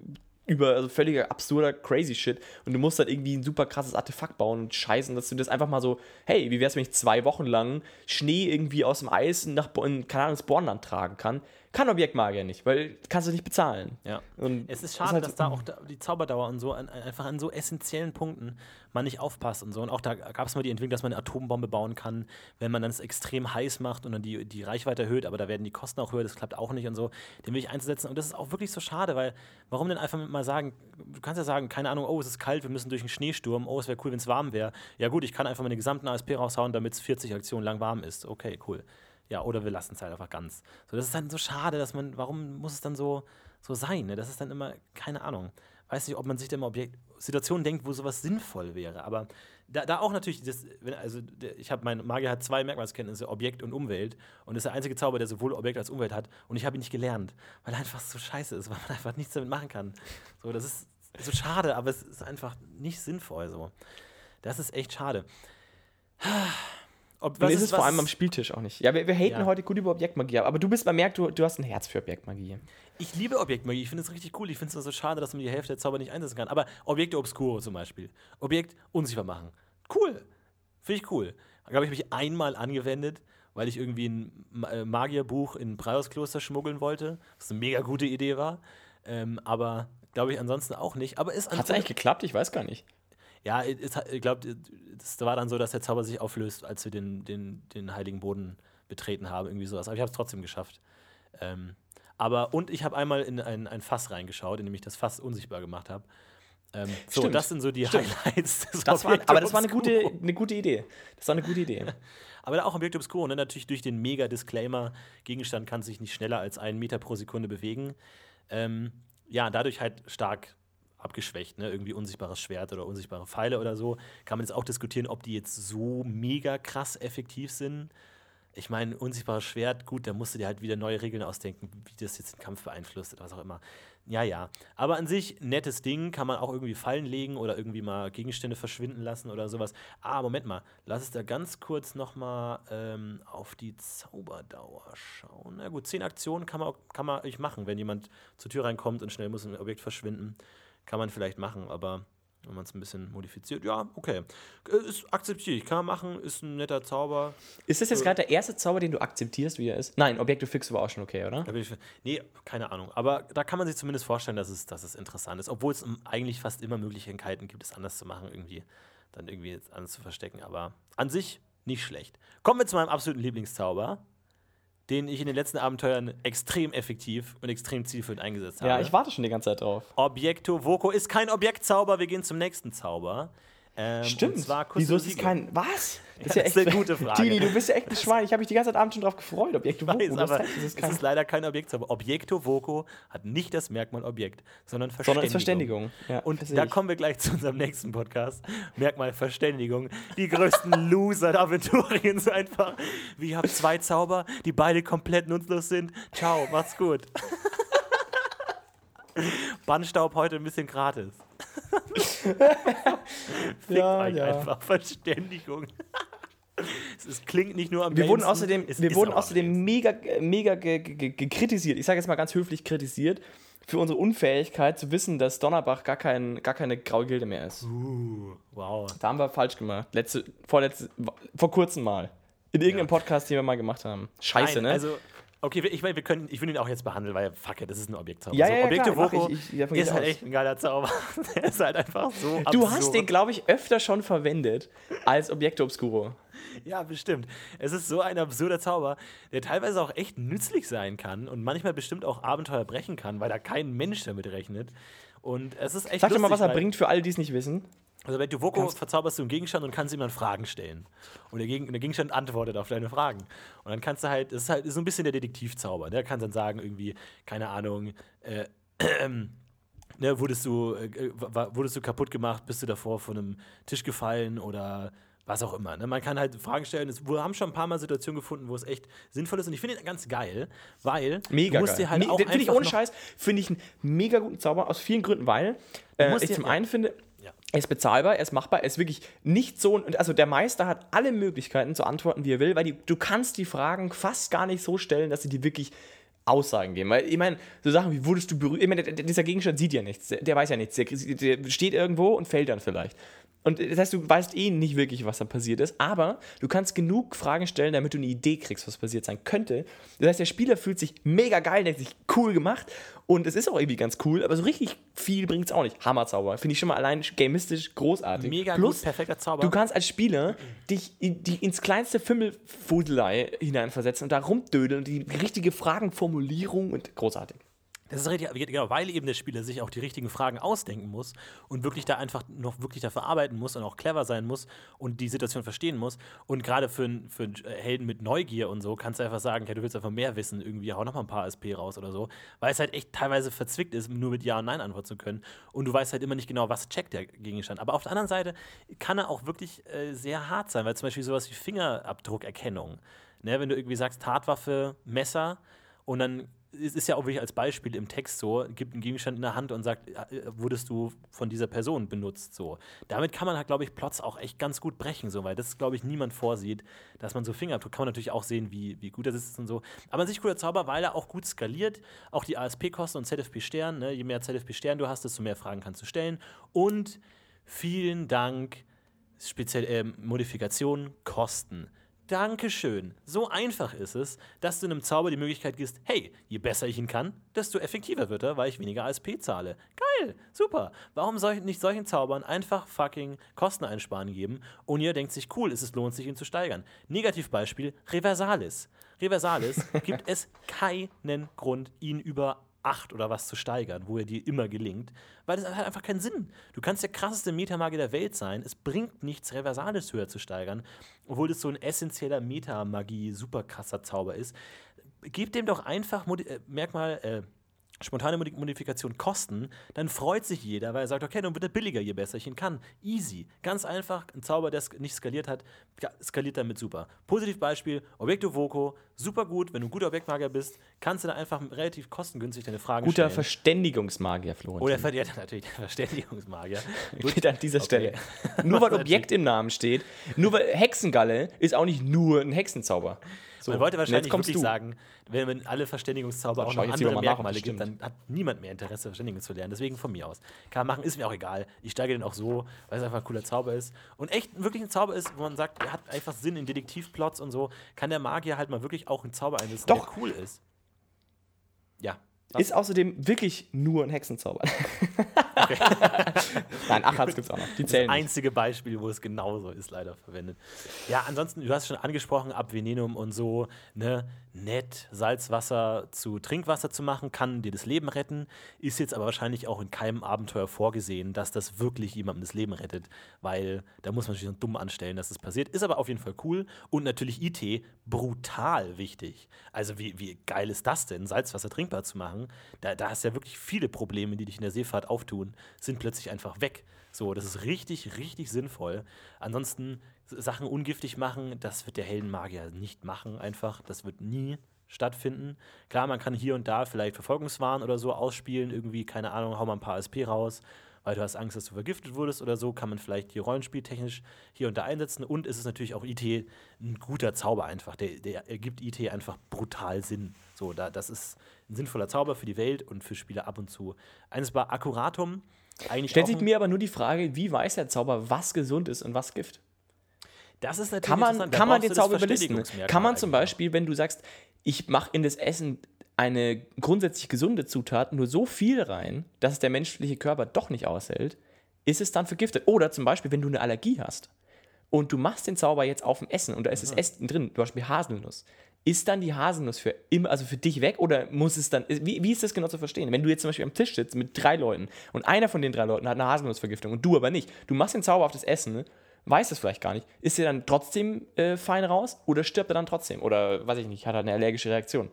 über, also völliger absurder crazy Shit und du musst halt irgendwie ein super krasses Artefakt bauen und scheißen, dass du das einfach mal so, hey, wie wär's, wenn ich zwei Wochen lang Schnee irgendwie aus dem Eis nach, in, keine Ahnung, ins Bornland tragen kann? Kann Objektmagier nicht, weil kannst du nicht bezahlen. Ja. Und es ist schade, ist halt dass da auch die Zauberdauer und so an, einfach an so essentiellen Punkten man nicht aufpasst und so. Und auch da gab es mal die Entwicklung, dass man eine Atombombe bauen kann, wenn man dann es extrem heiß macht und dann die, die Reichweite erhöht, aber da werden die Kosten auch höher, das klappt auch nicht und so. Den will ich einzusetzen. Und das ist auch wirklich so schade, weil warum denn einfach mal sagen, du kannst ja sagen, keine Ahnung, oh, es ist kalt, wir müssen durch einen Schneesturm, oh, es wäre cool, wenn es warm wäre. Ja gut, ich kann einfach meine gesamten ASP raushauen, damit es 40 Aktionen lang warm ist. Okay, cool. Ja, oder wir lassen es halt einfach ganz. So, das ist dann so schade, dass man, warum muss es dann so, so sein? Ne? Das ist dann immer, keine Ahnung. Weiß nicht, ob man sich da immer Objekt, Situationen denkt, wo sowas sinnvoll wäre. Aber da, da auch natürlich, das, also ich habe, mein Magier hat zwei Merkmalskenntnisse, Objekt und Umwelt. Und ist der einzige Zauber, der sowohl Objekt als Umwelt hat. Und ich habe ihn nicht gelernt, weil er einfach so scheiße ist, weil man einfach nichts damit machen kann. So, das ist so schade, aber es ist einfach nicht sinnvoll. So. Das ist echt schade. Ob, was ist, es vor allem am Spieltisch auch nicht. Ja, wir, wir haten ja. heute gut über Objektmagie, aber du bist, man merkt, du, du hast ein Herz für Objektmagie. Ich liebe Objektmagie, ich finde es richtig cool. Ich finde es so schade, dass man die Hälfte der Zauber nicht einsetzen kann. Aber Objekte Obscuro zum Beispiel. Objekt unsichtbar machen. Cool. Finde ich cool. Glaube ich, habe ich einmal angewendet, weil ich irgendwie ein äh, Magierbuch in ein Praios-Kloster schmuggeln wollte, was eine mega gute Idee war. Ähm, aber glaube ich ansonsten auch nicht. Aber ist Hat es eigentlich geklappt? Ich weiß gar nicht. Ja, ich glaube, es war dann so, dass der Zauber sich auflöst, als wir den, den, den heiligen Boden betreten haben, irgendwie sowas. Aber ich habe es trotzdem geschafft. Ähm, aber, und ich habe einmal in ein, ein Fass reingeschaut, in dem ich das Fass unsichtbar gemacht habe. Ähm, so, das sind so die Stimmt. Highlights des das war, Aber das war eine gute, eine gute Idee. Das war eine gute Idee. aber da auch Objekt Obscuro, ne? natürlich durch den Mega-Disclaimer, Gegenstand kann sich nicht schneller als einen Meter pro Sekunde bewegen. Ähm, ja, dadurch halt stark abgeschwächt, ne? irgendwie unsichtbares Schwert oder unsichtbare Pfeile oder so. Kann man jetzt auch diskutieren, ob die jetzt so mega krass effektiv sind. ich meine, unsichtbares Schwert, gut, da musst du dir halt wieder neue Regeln ausdenken, wie das jetzt den Kampf beeinflusst was auch immer. Ja, ja. Aber an sich, nettes Ding, kann man auch irgendwie fallen legen oder irgendwie mal Gegenstände verschwinden lassen oder sowas. Ah, Moment mal, lass es da ganz kurz nochmal ähm, auf die Zauberdauer schauen. Na gut, zehn Aktionen kann man, kann man euch machen, wenn jemand zur Tür reinkommt und schnell muss ein Objekt verschwinden. Kann man vielleicht machen, aber wenn man es ein bisschen modifiziert. Ja, okay. Äh, Ist akzeptiere ich. Kann man machen, ist ein netter Zauber. Ist das jetzt gerade der erste Zauber, den du akzeptierst, wie er ist? Nein, Objekte Fix war auch schon okay, oder? Nee, keine Ahnung. Aber da kann man sich zumindest vorstellen, dass es, dass es interessant ist. Obwohl es eigentlich fast immer Möglichkeiten gibt, es anders zu machen, irgendwie. Dann irgendwie jetzt anders zu verstecken. Aber an sich nicht schlecht. Kommen wir zu meinem absoluten Lieblingszauber, den ich in den letzten Abenteuern extrem effektiv und extrem zielführend eingesetzt habe. Ja, ich warte schon die ganze Zeit drauf. Objekto Voco ist kein Objektzauber. Wir gehen zum nächsten Zauber. Ähm, Stimmt. Wieso ist es kein. Was? das ist eine gute Frage. Tini, du bist ja echt ein Schwein. Ich habe mich die ganze Zeit Abend schon drauf gefreut. Objekte weiß, Voco, hast aber das ist es ist leider kein Objektzauber. Objekto Voco hat nicht das Merkmal Objekt, sondern Verständigung. Sondern Verständigung. Ja, Und da ich. kommen wir gleich zu unserem nächsten Podcast. Merkmal Verständigung. Die größten Loser der Aventuriens einfach. Wir haben zwei Zauber, die beide komplett nutzlos sind. Ciao, macht's gut. Bannstaub heute ein bisschen gratis. Fickt Ja, euch ja. einfach. Verständigung. es klingt nicht nur am Wir wurden außerdem, wir wurden außerdem mega, mega ge- ge- ge- kritisiert. Ich sage jetzt mal ganz höflich kritisiert für unsere Unfähigkeit zu wissen, dass Donnerbach gar, kein, gar keine graue Gilde mehr ist. Uh, wow. Da haben wir falsch gemacht. Letzte, vorletzte, vor kurzem mal. In irgendeinem Podcast, den wir mal gemacht haben. Scheiße, Nein, ne? Also, okay, ich meine, wir können, ich will ihn auch jetzt behandeln, weil fuck it, das ist ein Objektzauber. Ja, so, ja, Objekte klar, Voco ich. Ich- gehe ist ich halt aus. echt ein geiler Zauber. Der ist halt einfach so du absurd. hast den, glaube ich, öfter schon verwendet als Objekte Obscuro. Ja, bestimmt. Es ist so ein absurder Zauber, der teilweise auch echt nützlich sein kann und manchmal bestimmt auch Abenteuer brechen kann, weil da kein Mensch damit rechnet. Und es ist echt Sag doch mal, lustig, was er bringt für alle, die es nicht wissen. Also bei Duvoko verzauberst du einen Gegenstand und kannst ihm dann Fragen stellen. Und der, Gegen der Gegenstand antwortet auf deine Fragen. Und dann kannst du halt, das ist halt so ein bisschen der Detektivzauber. Der kann dann sagen, irgendwie, keine Ahnung, äh, ne, wurdest du, äh, w- wurdest du kaputt gemacht, bist du davor von einem Tisch gefallen oder was auch immer. Ne? Man kann halt Fragen stellen. Es, wir haben schon ein paar Mal Situationen gefunden, wo es echt sinnvoll ist. Und ich finde ihn ganz geil, weil Mega du musst geil. dir halt Me- auch Finde ich ohne Scheiß, finde ich einen mega guten Zauber aus vielen Gründen, weil äh, ich zum einen finde. Er ist bezahlbar, er ist machbar, er ist wirklich nicht so, also der Meister hat alle Möglichkeiten zu antworten, wie er will, weil die, du kannst die Fragen fast gar nicht so stellen, dass sie dir wirklich Aussagen geben. Weil ich meine, so Sachen wie wurdest du berührt, ich meine, dieser Gegenstand sieht ja nichts, der, der weiß ja nichts, der, der steht irgendwo und fällt dann vielleicht. Und das heißt, du weißt eh nicht wirklich, was da passiert ist, aber du kannst genug Fragen stellen, damit du eine Idee kriegst, was passiert sein könnte. Das heißt, der Spieler fühlt sich mega geil, denkt sich cool gemacht und es ist auch irgendwie ganz cool, aber so richtig viel bringt es auch nicht. Hammerzauber. Finde ich schon mal allein gamistisch großartig. Mega Plus, gut, perfekter Zauber. Du kannst als Spieler dich in, die, ins kleinste Fimmelfudelei hineinversetzen und da rumdödeln und die richtige Fragenformulierung und großartig. Das ist richtig, genau, weil eben der Spieler sich auch die richtigen Fragen ausdenken muss und wirklich da einfach noch wirklich dafür arbeiten muss und auch clever sein muss und die Situation verstehen muss. Und gerade für, für einen Helden mit Neugier und so kannst du einfach sagen, hey, du willst einfach mehr wissen, irgendwie hau noch mal ein paar SP raus oder so, weil es halt echt teilweise verzwickt ist, nur mit Ja und Nein antworten zu können. Und du weißt halt immer nicht genau, was checkt der Gegenstand. Aber auf der anderen Seite kann er auch wirklich äh, sehr hart sein, weil zum Beispiel sowas wie Fingerabdruckerkennung. Ne, wenn du irgendwie sagst, Tatwaffe, Messer, und dann es ist ja auch wirklich als Beispiel im Text so, gibt einen Gegenstand in der Hand und sagt, äh, wurdest du von dieser Person benutzt so. Damit kann man halt, glaube ich, Plots auch echt ganz gut brechen, so, weil das, glaube ich, niemand vorsieht, dass man so Fingerabdruck, kann man natürlich auch sehen, wie, wie gut das ist und so. Aber an sich cooler Zauber, weil er auch gut skaliert, auch die ASP-Kosten und ZFP-Stern, ne? je mehr ZFP-Stern du hast, desto mehr Fragen kannst du stellen. Und vielen Dank, speziell ähm, Modifikationen, Kosten. Dankeschön. So einfach ist es, dass du einem Zauber die Möglichkeit gibst, hey, je besser ich ihn kann, desto effektiver wird er, weil ich weniger ASP zahle. Geil, super. Warum soll ich nicht solchen Zaubern einfach fucking Kosten einsparen geben und ihr denkt sich, cool, es ist, lohnt sich, ihn zu steigern. Negativbeispiel, Reversalis. Reversalis gibt es keinen Grund, ihn über 8 oder was zu steigern, wo er dir immer gelingt, weil das hat einfach keinen Sinn. Du kannst der krasseste Metamagier der Welt sein, es bringt nichts, Reversalis höher zu steigern, obwohl das so ein essentieller Metamagie, super krasser Zauber ist. Gib dem doch einfach äh, Merkmal, äh, spontane Modi- Modifikation kosten, dann freut sich jeder, weil er sagt, okay, dann wird er billiger, je besser ich ihn kann. Easy. Ganz einfach, ein Zauber, der nicht skaliert hat, skaliert damit super. Positivbeispiel, Objekto Voco, super gut, wenn du ein guter Objektmagier bist, kannst du da einfach relativ kostengünstig deine Fragen Guter stellen. Verständigungsmagier, Florentin. Oder ver- ja, natürlich der Verständigungsmagier. Gut. An dieser Okay. Stelle. Nur weil Objekt im Namen steht, nur weil Hexengalle ist auch nicht nur ein Hexenzauber. So, Man wollte wahrscheinlich wirklich du. sagen, wenn man alle Verständigungszauber auch noch andere nach, Merkmale das gibt, dann hat niemand mehr Interesse, Verständigung zu lernen. Deswegen von mir aus. Kann man machen, ist mir auch egal. Ich steige den auch so, weil es einfach ein cooler Zauber ist. Und echt wirklich ein Zauber ist, wo man sagt, er hat einfach Sinn in Detektivplots und so, kann der Magier halt mal wirklich auch einen Zauber einsetzen, Doch. der cool ist. Ja. Ist außerdem wirklich nur ein Hexenzauber. Nein, Achats gibt es auch noch. Die Das zählen nicht. einzige Beispiel, wo es genauso ist, leider verwendet. Ja, ansonsten, du hast schon angesprochen, Ab Venenum und so, ne, nett, Salzwasser zu Trinkwasser zu machen, kann dir das Leben retten, ist jetzt aber wahrscheinlich auch in keinem Abenteuer vorgesehen, dass das wirklich jemandem das Leben rettet, weil da muss man sich so dumm anstellen, dass das passiert. Ist aber auf jeden Fall cool und natürlich IT brutal wichtig. Also wie, wie geil ist das denn, Salzwasser trinkbar zu machen? Da, da hast du ja wirklich viele Probleme, die dich in der Seefahrt auftun, sind plötzlich einfach weg. So, das ist richtig, richtig sinnvoll. Ansonsten Sachen ungiftig machen, das wird der Heldenmagier nicht machen, einfach. Das wird nie stattfinden. Klar, man kann hier und da vielleicht Verfolgungswahn oder so ausspielen, irgendwie, keine Ahnung, hau mal ein paar ASP raus, weil du hast Angst, dass du vergiftet wurdest oder so, kann man vielleicht hier rollenspieltechnisch hier und da einsetzen. Und es ist natürlich auch IT ein guter Zauber einfach. Der, der ergibt IT einfach brutal Sinn. So, da, das ist ein sinnvoller Zauber für die Welt und für Spieler ab und zu. Eines war Akkuratum. Eigentlich Stellt sich mir aber nur die Frage, wie weiß der Zauber, was gesund ist und was Gift? das ist natürlich Kann man, kann man den Zauber überlisten? Kann man zum. Beispiel, wenn du sagst, ich mache in das Essen eine grundsätzlich gesunde Zutat nur so viel rein, dass es der menschliche Körper doch nicht aushält, ist es dann vergiftet? Oder zum Beispiel, wenn du eine Allergie hast und du machst den Zauber jetzt auf dem Essen und da ist das Essen drin, zum Beispiel Haselnuss. Ist dann die Haselnuss für immer, also für dich weg oder muss es dann, wie, wie ist das genau zu verstehen? Wenn du jetzt zum Beispiel am Tisch sitzt mit drei Leuten und einer von den drei Leuten hat eine Haselnussvergiftung und du aber nicht, du machst den Zauber auf das Essen, weiß das vielleicht gar nicht, ist er dann trotzdem äh, fein raus oder stirbt er dann trotzdem? Oder weiß ich nicht, hat er eine allergische Reaktion?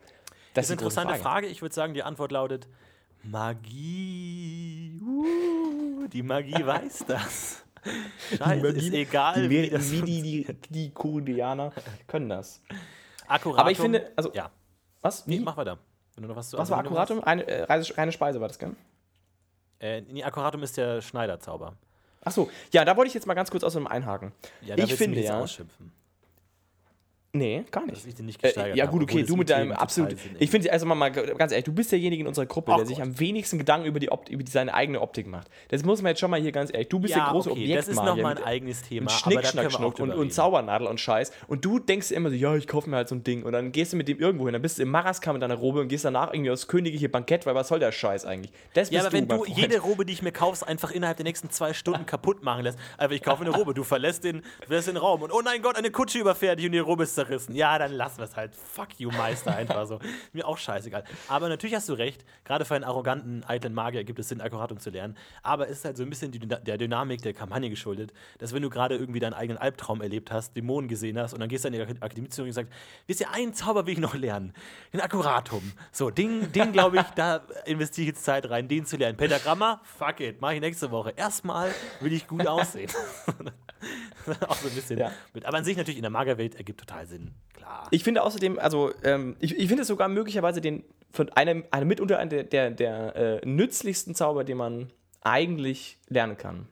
Das ist die eine interessante Frage. Ich würde sagen, die Antwort lautet Magie. Uh, die Magie weiß das. Scheiße, ist egal. Die, wie das die, die, die Kurianer können das. Akkuratum. Aber ich finde, also, ja. was? Nee, Wie? mach weiter. Wenn du noch was zu was war Akkuratum? Eine, äh, reine, Speise war das, gell? Äh, nee, Akkuratum ist der Schneiderzauber. Achso, ja, da wollte ich jetzt mal ganz kurz aus dem einhaken. Ja, ich finde ja. Ausschimpfen, Nee, gar dass nicht. ich den nicht Äh, gesteigert ja, habe, gut, okay, du mit deinem absolut. Ich finde, also mal, mal ganz ehrlich, du bist derjenige in unserer Gruppe, Ach der sich Gott. am wenigsten Gedanken über, die Opt über die, seine eigene Optik macht. Das muss man jetzt schon mal hier ganz ehrlich. Du bist der große okay, das ist nochmal ein eigenes Thema. mit Schnick, Schnack, Schnuck und, und. Zaubernadel und Scheiß. Und du denkst immer so, ja, ich kaufe mir halt so ein Ding. Und dann gehst du mit dem irgendwo hin. Dann bist du im Maraska mit deiner Robe und gehst danach irgendwie aufs königliche Bankett, weil was soll der Scheiß eigentlich? Das Ja, aber wenn mein du jede Robe, die ich mir kaufst, einfach innerhalb der nächsten zwei Stunden kaputt machen lässt. Also ich kaufe eine Robe, du verlässt den, du verlässt den Raum und oh nein Gott, eine Kutsche überfährt dich und die Robe ist zerrissen. Ja, dann lassen wir es halt. Fuck you, Meister, einfach so. Mir auch scheißegal. Aber natürlich hast du recht, gerade für einen arroganten, eitlen Magier gibt es Sinn, Akkuratum zu lernen. Aber es ist halt so ein bisschen die, der Dynamik der Kampagne geschuldet, dass wenn du gerade irgendwie deinen eigenen Albtraum erlebt hast, Dämonen gesehen hast und dann gehst du an die Ak- Akademie zurück und sagst, wisst ihr, einen Zauber will ich noch lernen. Den Akkuratum. So, den, den glaube ich, da investiere ich jetzt Zeit rein, den zu lernen. Pentagramma, fuck it, mache ich nächste Woche. Erstmal will ich gut aussehen. auch so ein bisschen Ja. mit. Aber an sich natürlich in der Magerwelt ergibt total Sinn. Klar. Ich finde außerdem, also ähm, ich, ich finde es sogar möglicherweise den von einem, einem mitunter einer der, der, der äh, nützlichsten Zauber, den man eigentlich lernen kann.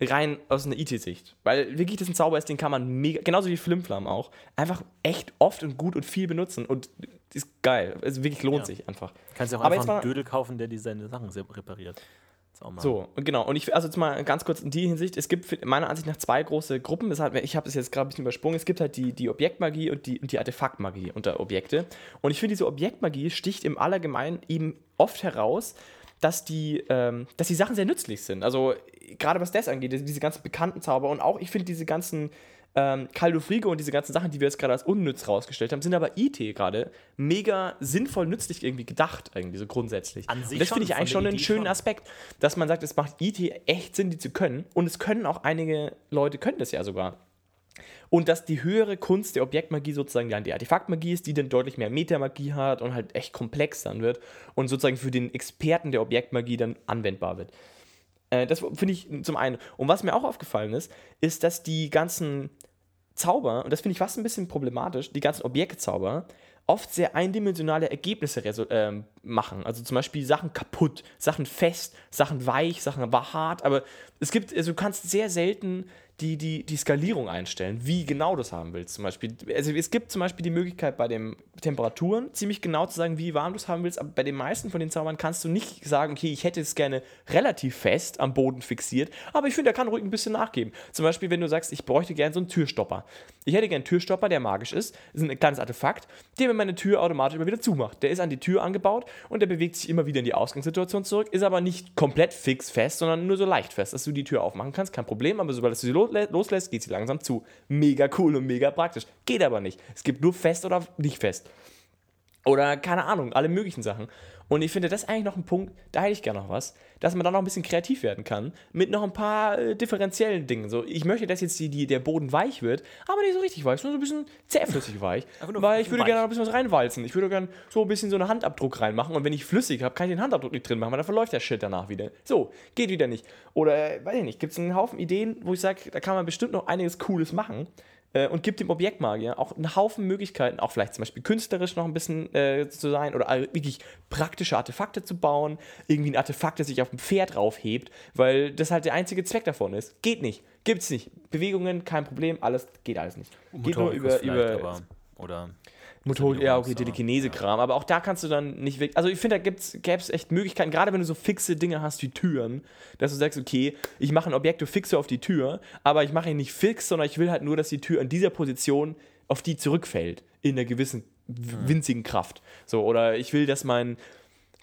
Rein aus einer IT-Sicht. Weil wirklich das ein Zauber ist, den kann man mega, genauso wie Flimflam auch, einfach echt oft und gut und viel benutzen. Und ist geil. Also wirklich lohnt Ja. sich einfach. Kannst ja auch Aber einfach einen mal- Dödel kaufen, der dir seine Sachen repariert. So, genau. Und ich, also jetzt mal ganz kurz in die Hinsicht, es gibt meiner Ansicht nach zwei große Gruppen. Deshalb, ich habe es jetzt gerade ein bisschen übersprungen. Es gibt halt die, die Objektmagie und die, und die Artefaktmagie unter Objekte. Und ich finde, diese Objektmagie sticht im Allgemeinen eben oft heraus, dass die, ähm, dass die Sachen sehr nützlich sind. Also gerade was das angeht, diese ganzen bekannten Zauber und auch, ich finde, diese ganzen ähm, Caldo Frigo und diese ganzen Sachen, die wir jetzt gerade als unnütz rausgestellt haben, sind aber IT gerade mega sinnvoll nützlich irgendwie gedacht, irgendwie so grundsätzlich. An sich und das finde ich eigentlich schon einen Idee schönen schon. Aspekt, dass man sagt, es macht IT echt Sinn, die zu können. Und es können auch einige Leute, können das ja sogar. Und dass die höhere Kunst der Objektmagie sozusagen dann die Artefaktmagie ist, die dann deutlich mehr Metamagie hat und halt echt komplex dann wird und sozusagen für den Experten der Objektmagie dann anwendbar wird. Äh, das finde ich zum einen. Und was mir auch aufgefallen ist, ist, dass die ganzen Zauber, und das finde ich fast ein bisschen problematisch, die ganzen Objektzauber oft sehr eindimensionale Ergebnisse ähm, machen. Also zum Beispiel Sachen kaputt, Sachen fest, Sachen weich, Sachen hart, aber es gibt, also du kannst sehr selten die, die, die Skalierung einstellen, wie genau du es haben willst. Zum Beispiel, also es gibt zum Beispiel die Möglichkeit bei den Temperaturen ziemlich genau zu sagen, wie warm du es haben willst, aber bei den meisten von den Zaubern kannst du nicht sagen, okay, ich hätte es gerne relativ fest am Boden fixiert, aber ich finde, er kann ruhig ein bisschen nachgeben. Zum Beispiel, wenn du sagst, ich bräuchte gerne so einen Türstopper. Ich hätte gerne einen Türstopper, der magisch ist, das ist ein kleines Artefakt, der mir meine Tür automatisch immer wieder zumacht. Der ist an die Tür angebaut und der bewegt sich immer wieder in die Ausgangssituation zurück, ist aber nicht komplett fix fest, sondern nur so leicht fest, dass du die Tür aufmachen kannst, kein Problem, aber sobald du sie loslässt, geht sie langsam zu. Mega cool und mega praktisch. Geht aber nicht. Es gibt nur fest oder nicht fest. Oder keine Ahnung, alle möglichen Sachen. Und ich finde, das ist eigentlich noch ein Punkt, da hätte ich gerne noch was, dass man da noch ein bisschen kreativ werden kann mit noch ein paar äh, differenziellen Dingen. So, ich möchte, dass jetzt die, die, der Boden weich wird, aber nicht so richtig weich, sondern so ein bisschen zähflüssig weich. weil ich würde gerne noch ein bisschen was reinwalzen. Ich würde gerne so ein bisschen so einen Handabdruck reinmachen und wenn ich flüssig habe, kann ich den Handabdruck nicht drin machen, weil dann verläuft der Shit danach wieder. So, geht wieder nicht. Oder, äh, weiß ich nicht, gibt es einen Haufen Ideen, wo ich sage, da kann man bestimmt noch einiges Cooles machen äh, und gibt dem Objektmagier auch einen Haufen Möglichkeiten, auch vielleicht zum Beispiel künstlerisch noch ein bisschen äh, zu sein oder wirklich praktische Artefakte zu bauen, irgendwie ein Artefakt, das sich auf dem Pferd raufhebt, weil das halt der einzige Zweck davon ist. Geht nicht, gibt's nicht. Bewegungen, kein Problem, alles geht alles nicht. Geht nur über, über oder Motor, ja, okay, Telekinese-Kram. Ja. Aber auch da kannst du dann nicht weg. Also ich finde, da gäbe es echt Möglichkeiten, gerade wenn du so fixe Dinge hast wie Türen, dass du sagst, okay, ich mache ein Objektiv fixe auf die Tür, aber ich mache ihn nicht fix, sondern ich will halt nur, dass die Tür in dieser Position auf die zurückfällt. In einer gewissen winzigen Kraft. So, oder ich will, dass mein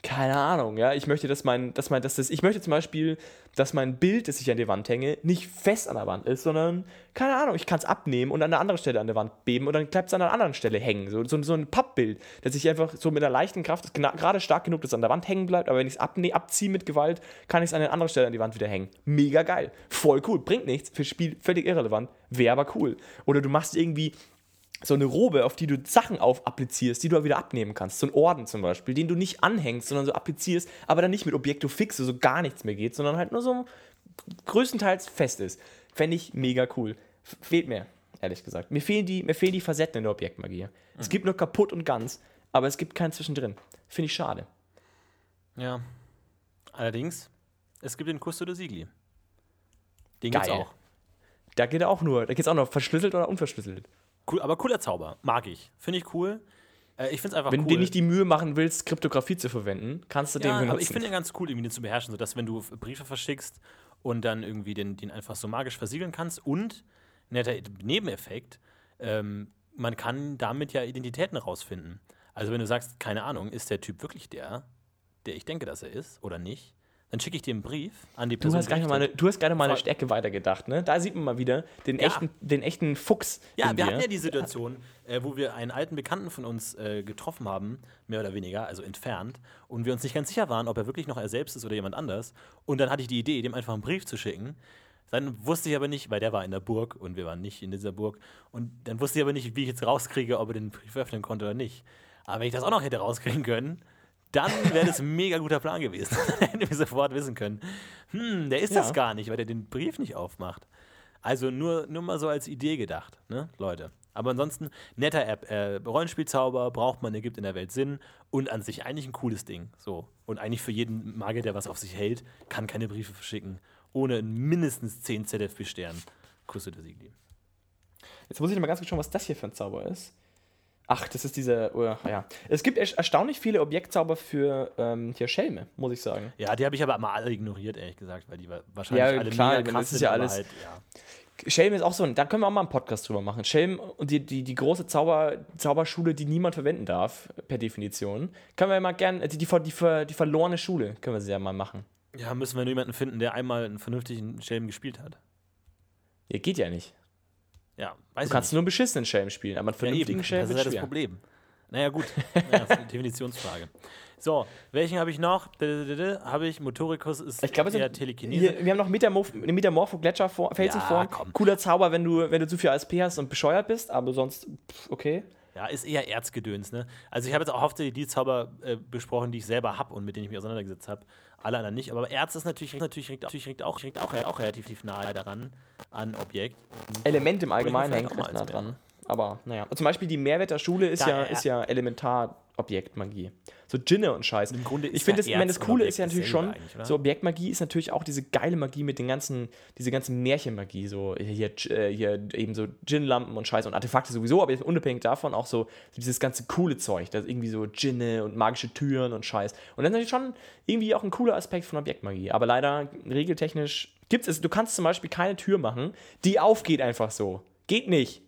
keine Ahnung, ja. Ich möchte, dass mein, dass mein, dass das, ich möchte zum Beispiel, dass mein Bild, das ich an die Wand hänge, nicht fest an der Wand ist, sondern, keine Ahnung, ich kann es abnehmen und an einer anderen Stelle an der Wand beben und dann bleibt es an einer anderen Stelle hängen. So, so, so ein Pappbild, dass ich einfach so mit einer leichten Kraft, gerade stark genug, dass es an der Wand hängen bleibt, aber wenn ich es abziehe mit Gewalt, kann ich es an einer anderen Stelle an die Wand wieder hängen. Mega geil. Voll cool. Bringt nichts, fürs Spiel völlig irrelevant, wäre aber cool. Oder du machst irgendwie so eine Robe, auf die du Sachen auf applizierst, die du wieder abnehmen kannst. So ein Orden zum Beispiel, den du nicht anhängst, sondern so applizierst, aber dann nicht mit Objekto fixe, so gar nichts mehr geht, sondern halt nur so größtenteils fest ist. Fände ich mega cool. Fehlt mir, ehrlich gesagt. Mir fehlen die, mir fehlen die Facetten in der Objektmagie. Mhm. Es gibt nur kaputt und ganz, aber es gibt keinen zwischendrin. Finde ich schade. Ja. Allerdings, es gibt den Custo de Sigli. Den Geil. gibt's auch. Da geht auch nur, da geht's auch noch verschlüsselt oder unverschlüsselt. Cool, aber cooler Zauber. Mag ich. Finde ich cool. Äh, ich finde es einfach wenn cool. du dir nicht die Mühe machen willst, Kryptographie zu verwenden, kannst du ja, den benutzen. Aber ich finde den ganz cool, irgendwie den zu beherrschen, sodass wenn du Briefe verschickst und dann irgendwie den, den einfach so magisch versiegeln kannst und netter Nebeneffekt, ähm, man kann damit ja Identitäten rausfinden. Also wenn du sagst, keine Ahnung, ist der Typ wirklich der, der ich denke, dass er ist oder nicht, dann schicke ich dir einen Brief an die Person. Du hast gerade mal, eine, du hast gerade mal eine Stärke weitergedacht, ne? Da sieht man mal wieder den, ja. echten, den echten Fuchs. Ja, wir dir. hatten ja die Situation, äh, wo wir einen alten Bekannten von uns äh, getroffen haben, mehr oder weniger, also entfernt, und wir uns nicht ganz sicher waren, ob er wirklich noch er selbst ist oder jemand anders. Und dann hatte ich die Idee, dem einfach einen Brief zu schicken. Dann wusste ich aber nicht, weil der war in der Burg und wir waren nicht in dieser Burg. Und dann wusste ich aber nicht, wie ich jetzt rauskriege, ob er den Brief öffnen konnte oder nicht. Aber wenn ich das auch noch hätte rauskriegen können, dann wäre das ein mega guter Plan gewesen. Dann hätten wir sofort wissen können, hm, der ist ja. das gar nicht, weil der den Brief nicht aufmacht. Also nur, nur mal so als Idee gedacht, ne, Leute. Aber ansonsten, netter App. Äh, Rollenspielzauber braucht man, ergibt in der Welt Sinn und an sich eigentlich ein cooles Ding. So. Und eigentlich für jeden Magier, der was auf sich hält, kann keine Briefe verschicken, ohne mindestens 10 ZFB-Sternen. Kusse der Siegli. Jetzt muss ich mal ganz kurz schauen, was das hier für ein Zauber ist. Ach, das ist diese. Oh, ja. Es gibt erstaunlich viele Objektzauber für ähm, hier Schelme, muss ich sagen. Ja, die habe ich aber mal alle ignoriert, ehrlich gesagt, weil die wahrscheinlich ja, alle klar, mega krass das ist ja alles. Halt, ja. Schelm ist auch so, da können wir auch mal einen Podcast drüber machen. Schelm und die, die, die große Zauber, Zauberschule, die niemand verwenden darf, per Definition. Können wir mal gerne, die, die, die, die verlorene Schule, können wir sie ja mal machen. Ja, müssen wir nur jemanden finden, der einmal einen vernünftigen Schelm gespielt hat. Ja, geht ja nicht. Ja, weiß du kannst nicht. nur einen beschissenen Schelm spielen, aber einen vernünftigen ja, Schelm Das ist ja das Problem. Naja, gut. Naja, das ist eine Definitionsfrage. So, welchen habe ich noch? Habe ich Motoricus ist Ich glaube, es eher sind- Telekinese. Hier, wir haben noch Metamorph Metamorpho Gletscherfelsenform. Ja, komm. Cooler Zauber, wenn du, wenn du zu viel ASP hast und bescheuert bist, aber sonst, pff, okay. Ja, ist eher Erzgedöns, ne? Also ich habe jetzt auch hauptsächlich die Zauber äh, besprochen, die ich selber habe und mit denen ich mich auseinandergesetzt habe. Alle anderen nicht. Aber Erz ist natürlich, natürlich, natürlich regt auch, regt auch, auch relativ nahe daran an Objekt. Element im Allgemeinen hängt auch recht nah dran. Aber naja. Zum Beispiel die Mehrwerter Schule ist ja, ja. ist ja Elementarobjektmagie. So Djinne und Scheiß. Im Grunde ich finde, ja das, meine, das Coole ist ja natürlich schon, so Objektmagie ist natürlich auch diese geile Magie mit den ganzen, diese ganzen Märchenmagie, so hier, äh, hier eben so Djinn-Lampen und Scheiß und Artefakte sowieso, aber jetzt unabhängig davon auch so dieses ganze coole Zeug, das irgendwie so Djinne und magische Türen und Scheiß. Und das ist natürlich schon irgendwie auch ein cooler Aspekt von Objektmagie. Aber leider, regeltechnisch gibt es, du kannst zum Beispiel keine Tür machen, die aufgeht einfach so. Geht nicht.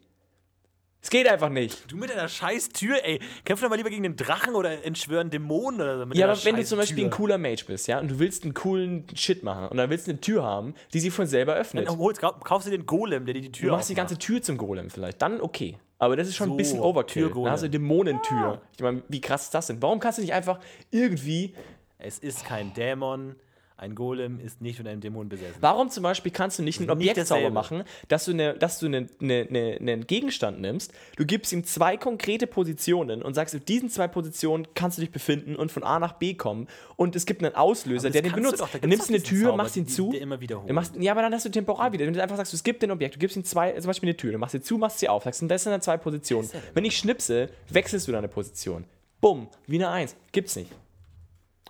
Es geht einfach nicht. Du mit deiner scheiß Tür, ey. Kämpf doch mal lieber gegen den Drachen oder entschwören Dämonen oder so. Mit Ja, aber wenn du zum Beispiel Tür. ein cooler Mage bist, ja, und du willst einen coolen Shit machen und dann willst du eine Tür haben, die sich von selber öffnet. Dann holst, kauf- kaufst du den Golem, der dir die Du Tür machst die ganze Tür zum Golem vielleicht, dann okay. Aber das ist schon So, ein bisschen Overkill. Dann hast du Dämonentür. Ich meine, wie krass ist das denn? Warum kannst du nicht einfach irgendwie. Es ist kein Dämon. Ein Golem ist nicht von einem Dämon besessen. Warum zum Beispiel kannst du nicht Nicht Objektzauber dasselbe. machen, dass du, eine, dass du eine, eine, eine, einen Gegenstand nimmst, du gibst ihm zwei konkrete Positionen und sagst, auf diesen zwei Positionen kannst du dich befinden und von A nach B kommen und es gibt einen Auslöser, der den kannst du benutzt. doch, da dann nimmst du eine Tür, Zauber, machst ihn zu. der immer wiederholt. Du machst, ja, aber dann hast du temporal wieder. Wenn du einfach sagst, es gibt ein Objekt, du gibst ihm zwei, zum Beispiel eine Tür, du machst sie zu, machst sie auf, sagst, und das sind dann zwei Positionen. Wenn ich schnipse, wechselst du deine Position. Bumm, wie eine Eins. Gibt's nicht.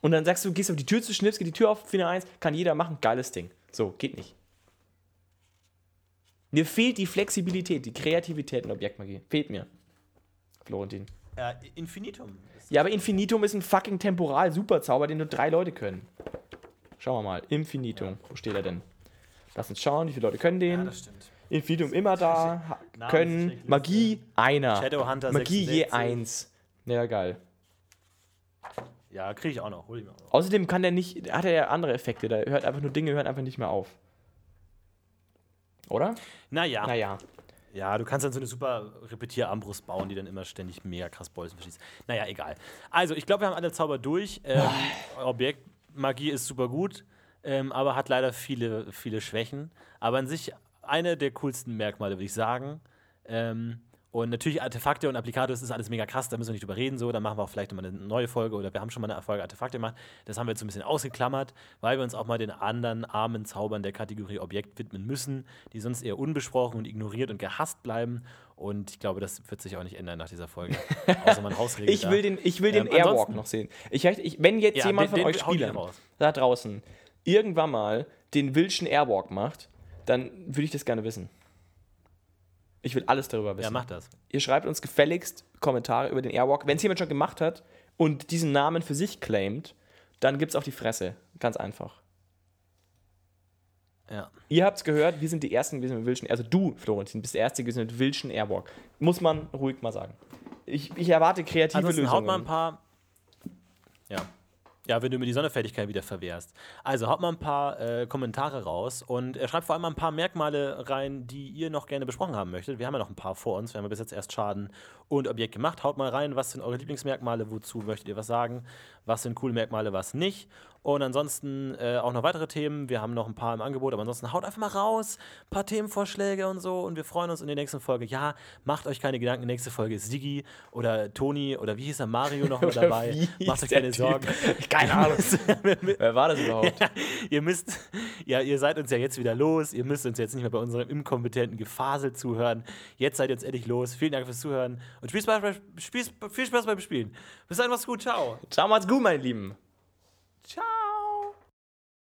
Und dann sagst du, gehst auf die Tür zu, schnippst, geht die Tür auf, eine Eins, kann jeder machen, geiles Ding. So, geht nicht. Mir fehlt die Flexibilität, die Kreativität in Objektmagie. Fehlt mir. Florentin. Äh, Infinitum. Ja, aber Infinitum ist ein fucking temporal Superzauber, den nur drei Leute können. Schauen wir mal. Infinitum. Wo steht er denn? Lass uns schauen, wie viele Leute können den. Das stimmt. Infinitum immer da. Namensliste. Können. Magie einer. Shadowhunter Magie je 66. eins. Ja, geil. Ja, kriege ich auch noch. Hol ich mir auch noch. Außerdem kann der nicht, hat er ja andere Effekte. Da hört einfach nur Dinge, hören einfach nicht mehr auf. Oder? Naja. Naja. Ja, du kannst dann so eine super Repetierarmbrust bauen, die dann immer ständig mega krass Bolzen verschießt. Naja, egal. Also, ich glaube, wir haben alle Zauber durch. Ähm, Objektmagie ist super gut, ähm, aber hat leider viele, viele Schwächen. Aber an sich eine der coolsten Merkmale, würde ich sagen. Ähm, und natürlich Artefakte und Applikator, das ist alles mega krass, da müssen wir nicht drüber reden. So, dann machen wir auch vielleicht nochmal eine neue Folge oder wir haben schon mal eine Folge Artefakte gemacht. Das haben wir jetzt so ein bisschen ausgeklammert, weil wir uns auch mal den anderen armen Zaubern der Kategorie Objekt widmen müssen, die sonst eher unbesprochen und ignoriert und gehasst bleiben. Und ich glaube, das wird sich auch nicht ändern nach dieser Folge. Außer man hausregelt. Ich will den, ich will den Ähm, Airwalk noch sehen. Ich, ich, wenn jetzt Ja, jemand den- von euch Spielern da draußen irgendwann mal den Wilschen Airwalk macht, dann würde ich das gerne wissen. Ich will alles darüber wissen. Ja, mach das. Ihr schreibt uns gefälligst Kommentare über den Airwalk. Wenn es jemand schon gemacht hat und diesen Namen für sich claimt, dann gibt es auf die Fresse. Ganz einfach. Ja. Ihr habt es gehört, wir sind die Ersten gewesen mit Wilschen, also du, Florentin, bist der Erste gewesen mit Wilschen Airwalk. Muss man ruhig mal sagen. Ich, ich erwarte kreative Ansonsten Lösungen. haut mal ein paar. Ja. Ja, wenn du mir die Sonderfertigkeit wieder verwehrst. Also haut mal ein paar äh, Kommentare raus und äh, schreibt vor allem ein paar Merkmale rein, die ihr noch gerne besprochen haben möchtet. Wir haben ja noch ein paar vor uns. Wir haben ja bis jetzt erst Schaden und Objekt gemacht. Haut mal rein, was sind eure Lieblingsmerkmale, wozu möchtet ihr was sagen, was sind coole Merkmale, was nicht. Und ansonsten äh, auch noch weitere Themen. Wir haben noch ein paar im Angebot, aber ansonsten haut einfach mal raus. Ein paar Themenvorschläge und so. Und wir freuen uns in der nächsten Folge. Ja, macht euch keine Gedanken. Nächste Folge ist Sigi oder Toni oder wie hieß er, Mario noch mit dabei. Macht euch keine Typ? Sorgen. Keine Ahnung. Wer war das überhaupt? ihr müsst, ja, ihr seid uns ja jetzt wieder los. Ihr müsst uns jetzt nicht mehr bei unserem inkompetenten Gefasel zuhören. Jetzt seid ihr uns endlich los. Vielen Dank fürs Zuhören und viel Spaß, bei, viel Spaß beim Spielen. Bis dann, macht's gut. Ciao. Ciao, macht's gut, meine Lieben. Ciao.